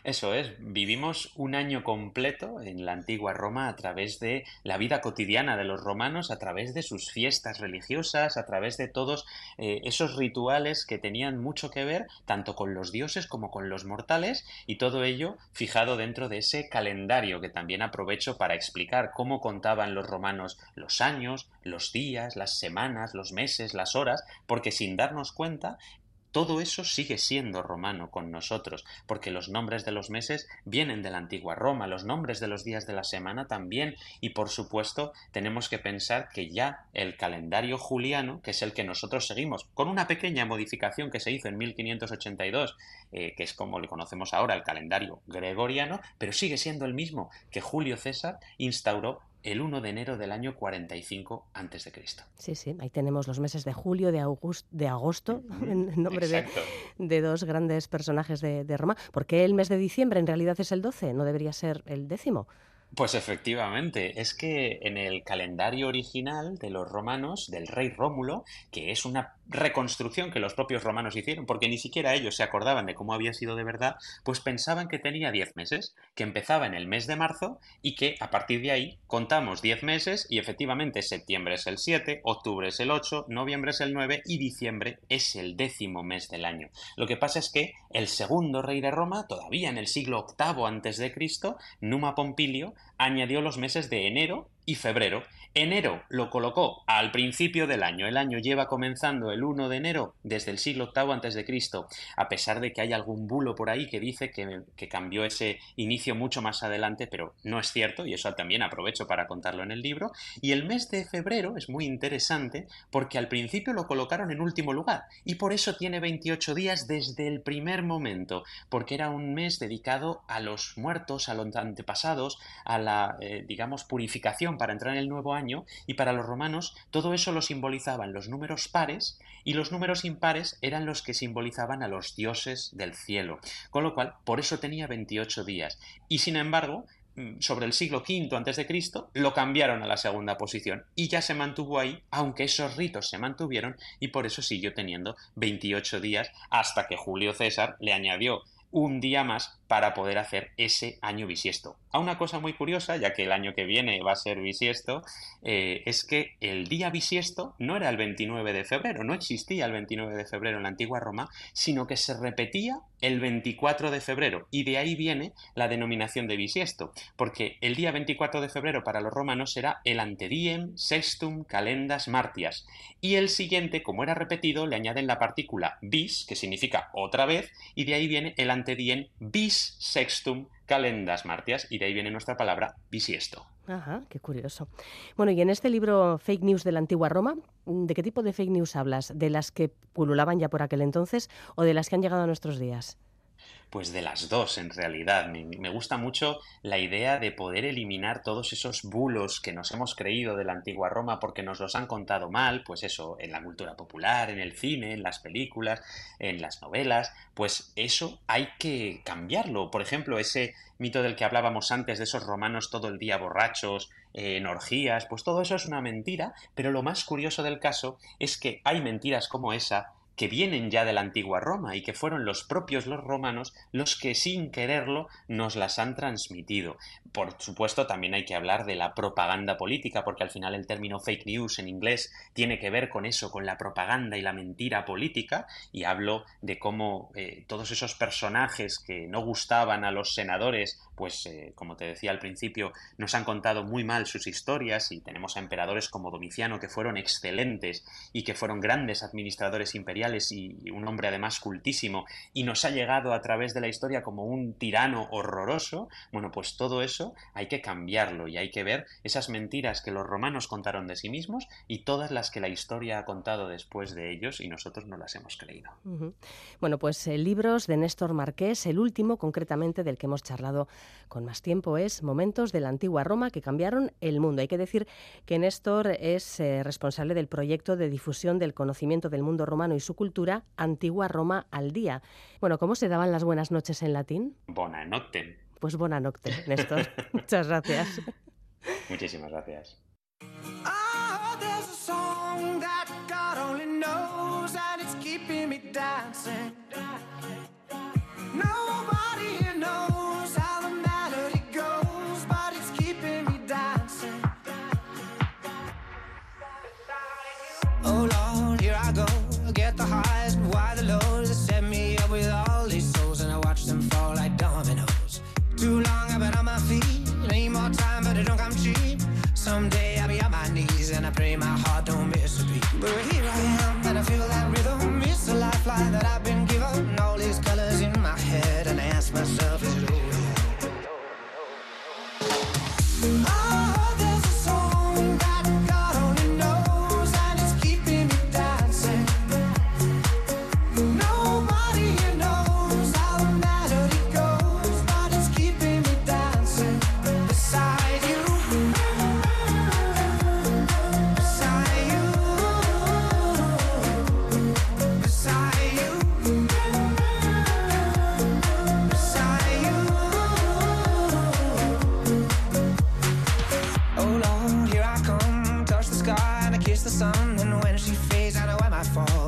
Eso es, vivimos un año completo en la antigua Roma a través de la vida cotidiana de los romanos, a través de sus fiestas religiosas, a través de todos eh, esos rituales que tenían mucho que ver tanto con los dioses como con los mortales y todo ello fijado dentro de ese calendario que también aprovecho para explicar cómo contaban los romanos los años, los días, las semanas, los meses, las horas, porque sin darnos cuenta todo eso sigue siendo romano con nosotros, porque los nombres de los meses vienen de la antigua Roma, los nombres de los días de la semana también, y por supuesto tenemos que pensar que ya el calendario juliano, que es el que nosotros seguimos, con una pequeña modificación que se hizo en 1582, eh, que es como le conocemos ahora el calendario gregoriano, pero sigue siendo el mismo que Julio César instauró el 1 de enero del año 45 a.C. Sí, sí, ahí tenemos los meses de julio, de, de agosto, *laughs* en nombre de, dos grandes personajes de, de Roma. ¿Por qué el mes de diciembre en realidad es el 12? ¿No debería ser el décimo? Pues efectivamente, es que en el calendario original de los romanos, del rey Rómulo, que es una reconstrucción que los propios romanos hicieron, porque ni siquiera ellos se acordaban de cómo había sido de verdad, pues pensaban que tenía 10 meses, que empezaba en el mes de marzo y que a partir de ahí contamos 10 meses y efectivamente septiembre es el 7, octubre es el 8, noviembre es el 9 y diciembre es el décimo mes del año. Lo que pasa es que el segundo rey de Roma, todavía en el siglo VIII antes de Cristo, Numa Pompilio, añadió los meses de enero y febrero Enero lo colocó al principio del año. El año lleva comenzando el 1 de enero desde el siglo VIII antes de Cristo, a pesar de que hay algún bulo por ahí que dice que, cambió ese inicio mucho más adelante, pero no es cierto y eso también aprovecho para contarlo en el libro. Y el mes de febrero es muy interesante porque al principio lo colocaron en último lugar y por eso tiene 28 días desde el primer momento, porque era un mes dedicado a los muertos, a los antepasados, a la, eh, digamos, purificación para entrar en el nuevo año y para los romanos todo eso lo simbolizaban los números pares y los números impares eran los que simbolizaban a los dioses del cielo. Con lo cual, por eso tenía 28 días. Y sin embargo, mm, sobre el siglo V antes de Cristo lo cambiaron a la segunda posición y ya se mantuvo ahí, aunque esos ritos se mantuvieron y por eso siguió teniendo 28 días hasta que Julio César le añadió un día más para poder hacer ese año bisiesto. A una cosa muy curiosa, ya que el año que viene va a ser bisiesto, eh, es que el día bisiesto no era el 29 de febrero, no existía el 29 de febrero en la antigua Roma, sino que se repetía el 24 de febrero, y de ahí viene la denominación de bisiesto, porque el día 24 de febrero para los romanos era el antediem sextum calendas martias, y el siguiente, como era repetido, le añaden la partícula bis, que significa otra vez, y de ahí viene el antediem bis sextum calendas martias, y de ahí viene nuestra palabra bisiesto. Ajá, qué curioso. Bueno, y en este libro Fake News de la antigua Roma, ¿de qué tipo de fake news hablas? ¿De las que pululaban ya por aquel entonces o de las que han llegado a nuestros días? Pues de las dos, en realidad. Me, gusta mucho la idea de poder eliminar todos esos bulos que nos hemos creído de la antigua Roma porque nos los han contado mal, pues eso, en la cultura popular, en el cine, en las películas, en las novelas, pues eso hay que cambiarlo. Por ejemplo, ese mito del que hablábamos antes, de esos romanos todo el día borrachos, en orgías, pues todo eso es una mentira, pero lo más curioso del caso es que hay mentiras como esa que vienen ya de la antigua Roma y que fueron los propios los romanos los que sin quererlo nos las han transmitido. Por supuesto, también hay que hablar de la propaganda política, porque al final el término fake news en inglés tiene que ver con eso, con la propaganda y la mentira política, y hablo de cómo eh, todos esos personajes que no gustaban a los senadores, pues eh, como te decía al principio, nos han contado muy mal sus historias y tenemos a emperadores como Domiciano que fueron excelentes y que fueron grandes administradores imperiales y un hombre además cultísimo y nos ha llegado a través de la historia como un tirano horroroso, bueno, pues todo eso hay que cambiarlo y hay que ver esas mentiras que los romanos contaron de sí mismos y todas las que la historia ha contado después de ellos y nosotros no las hemos creído. Bueno, pues eh, libros de Néstor Marqués, el último concretamente del que hemos charlado con más tiempo es Momentos de la antigua Roma que cambiaron el mundo. Hay que decir que Néstor es eh, responsable del proyecto de difusión del conocimiento del mundo romano y su cultura, Antigua Roma al día. Bueno, ¿cómo se daban las buenas noches en latín? Buena noche. Pues buena noche, Néstor. *laughs* Muchas gracias. Muchísimas gracias. the highs, but why the lows? They set me up with all these souls, and I watch them fall like dominoes. Too long I've been on my feet, need more time, but it don't come cheap. Someday I'll be on my knees, and I pray my heart don't miss a beat. But here I am, and I feel that rhythm, it's the lifeline that I've been. when she fades, I know where my fault.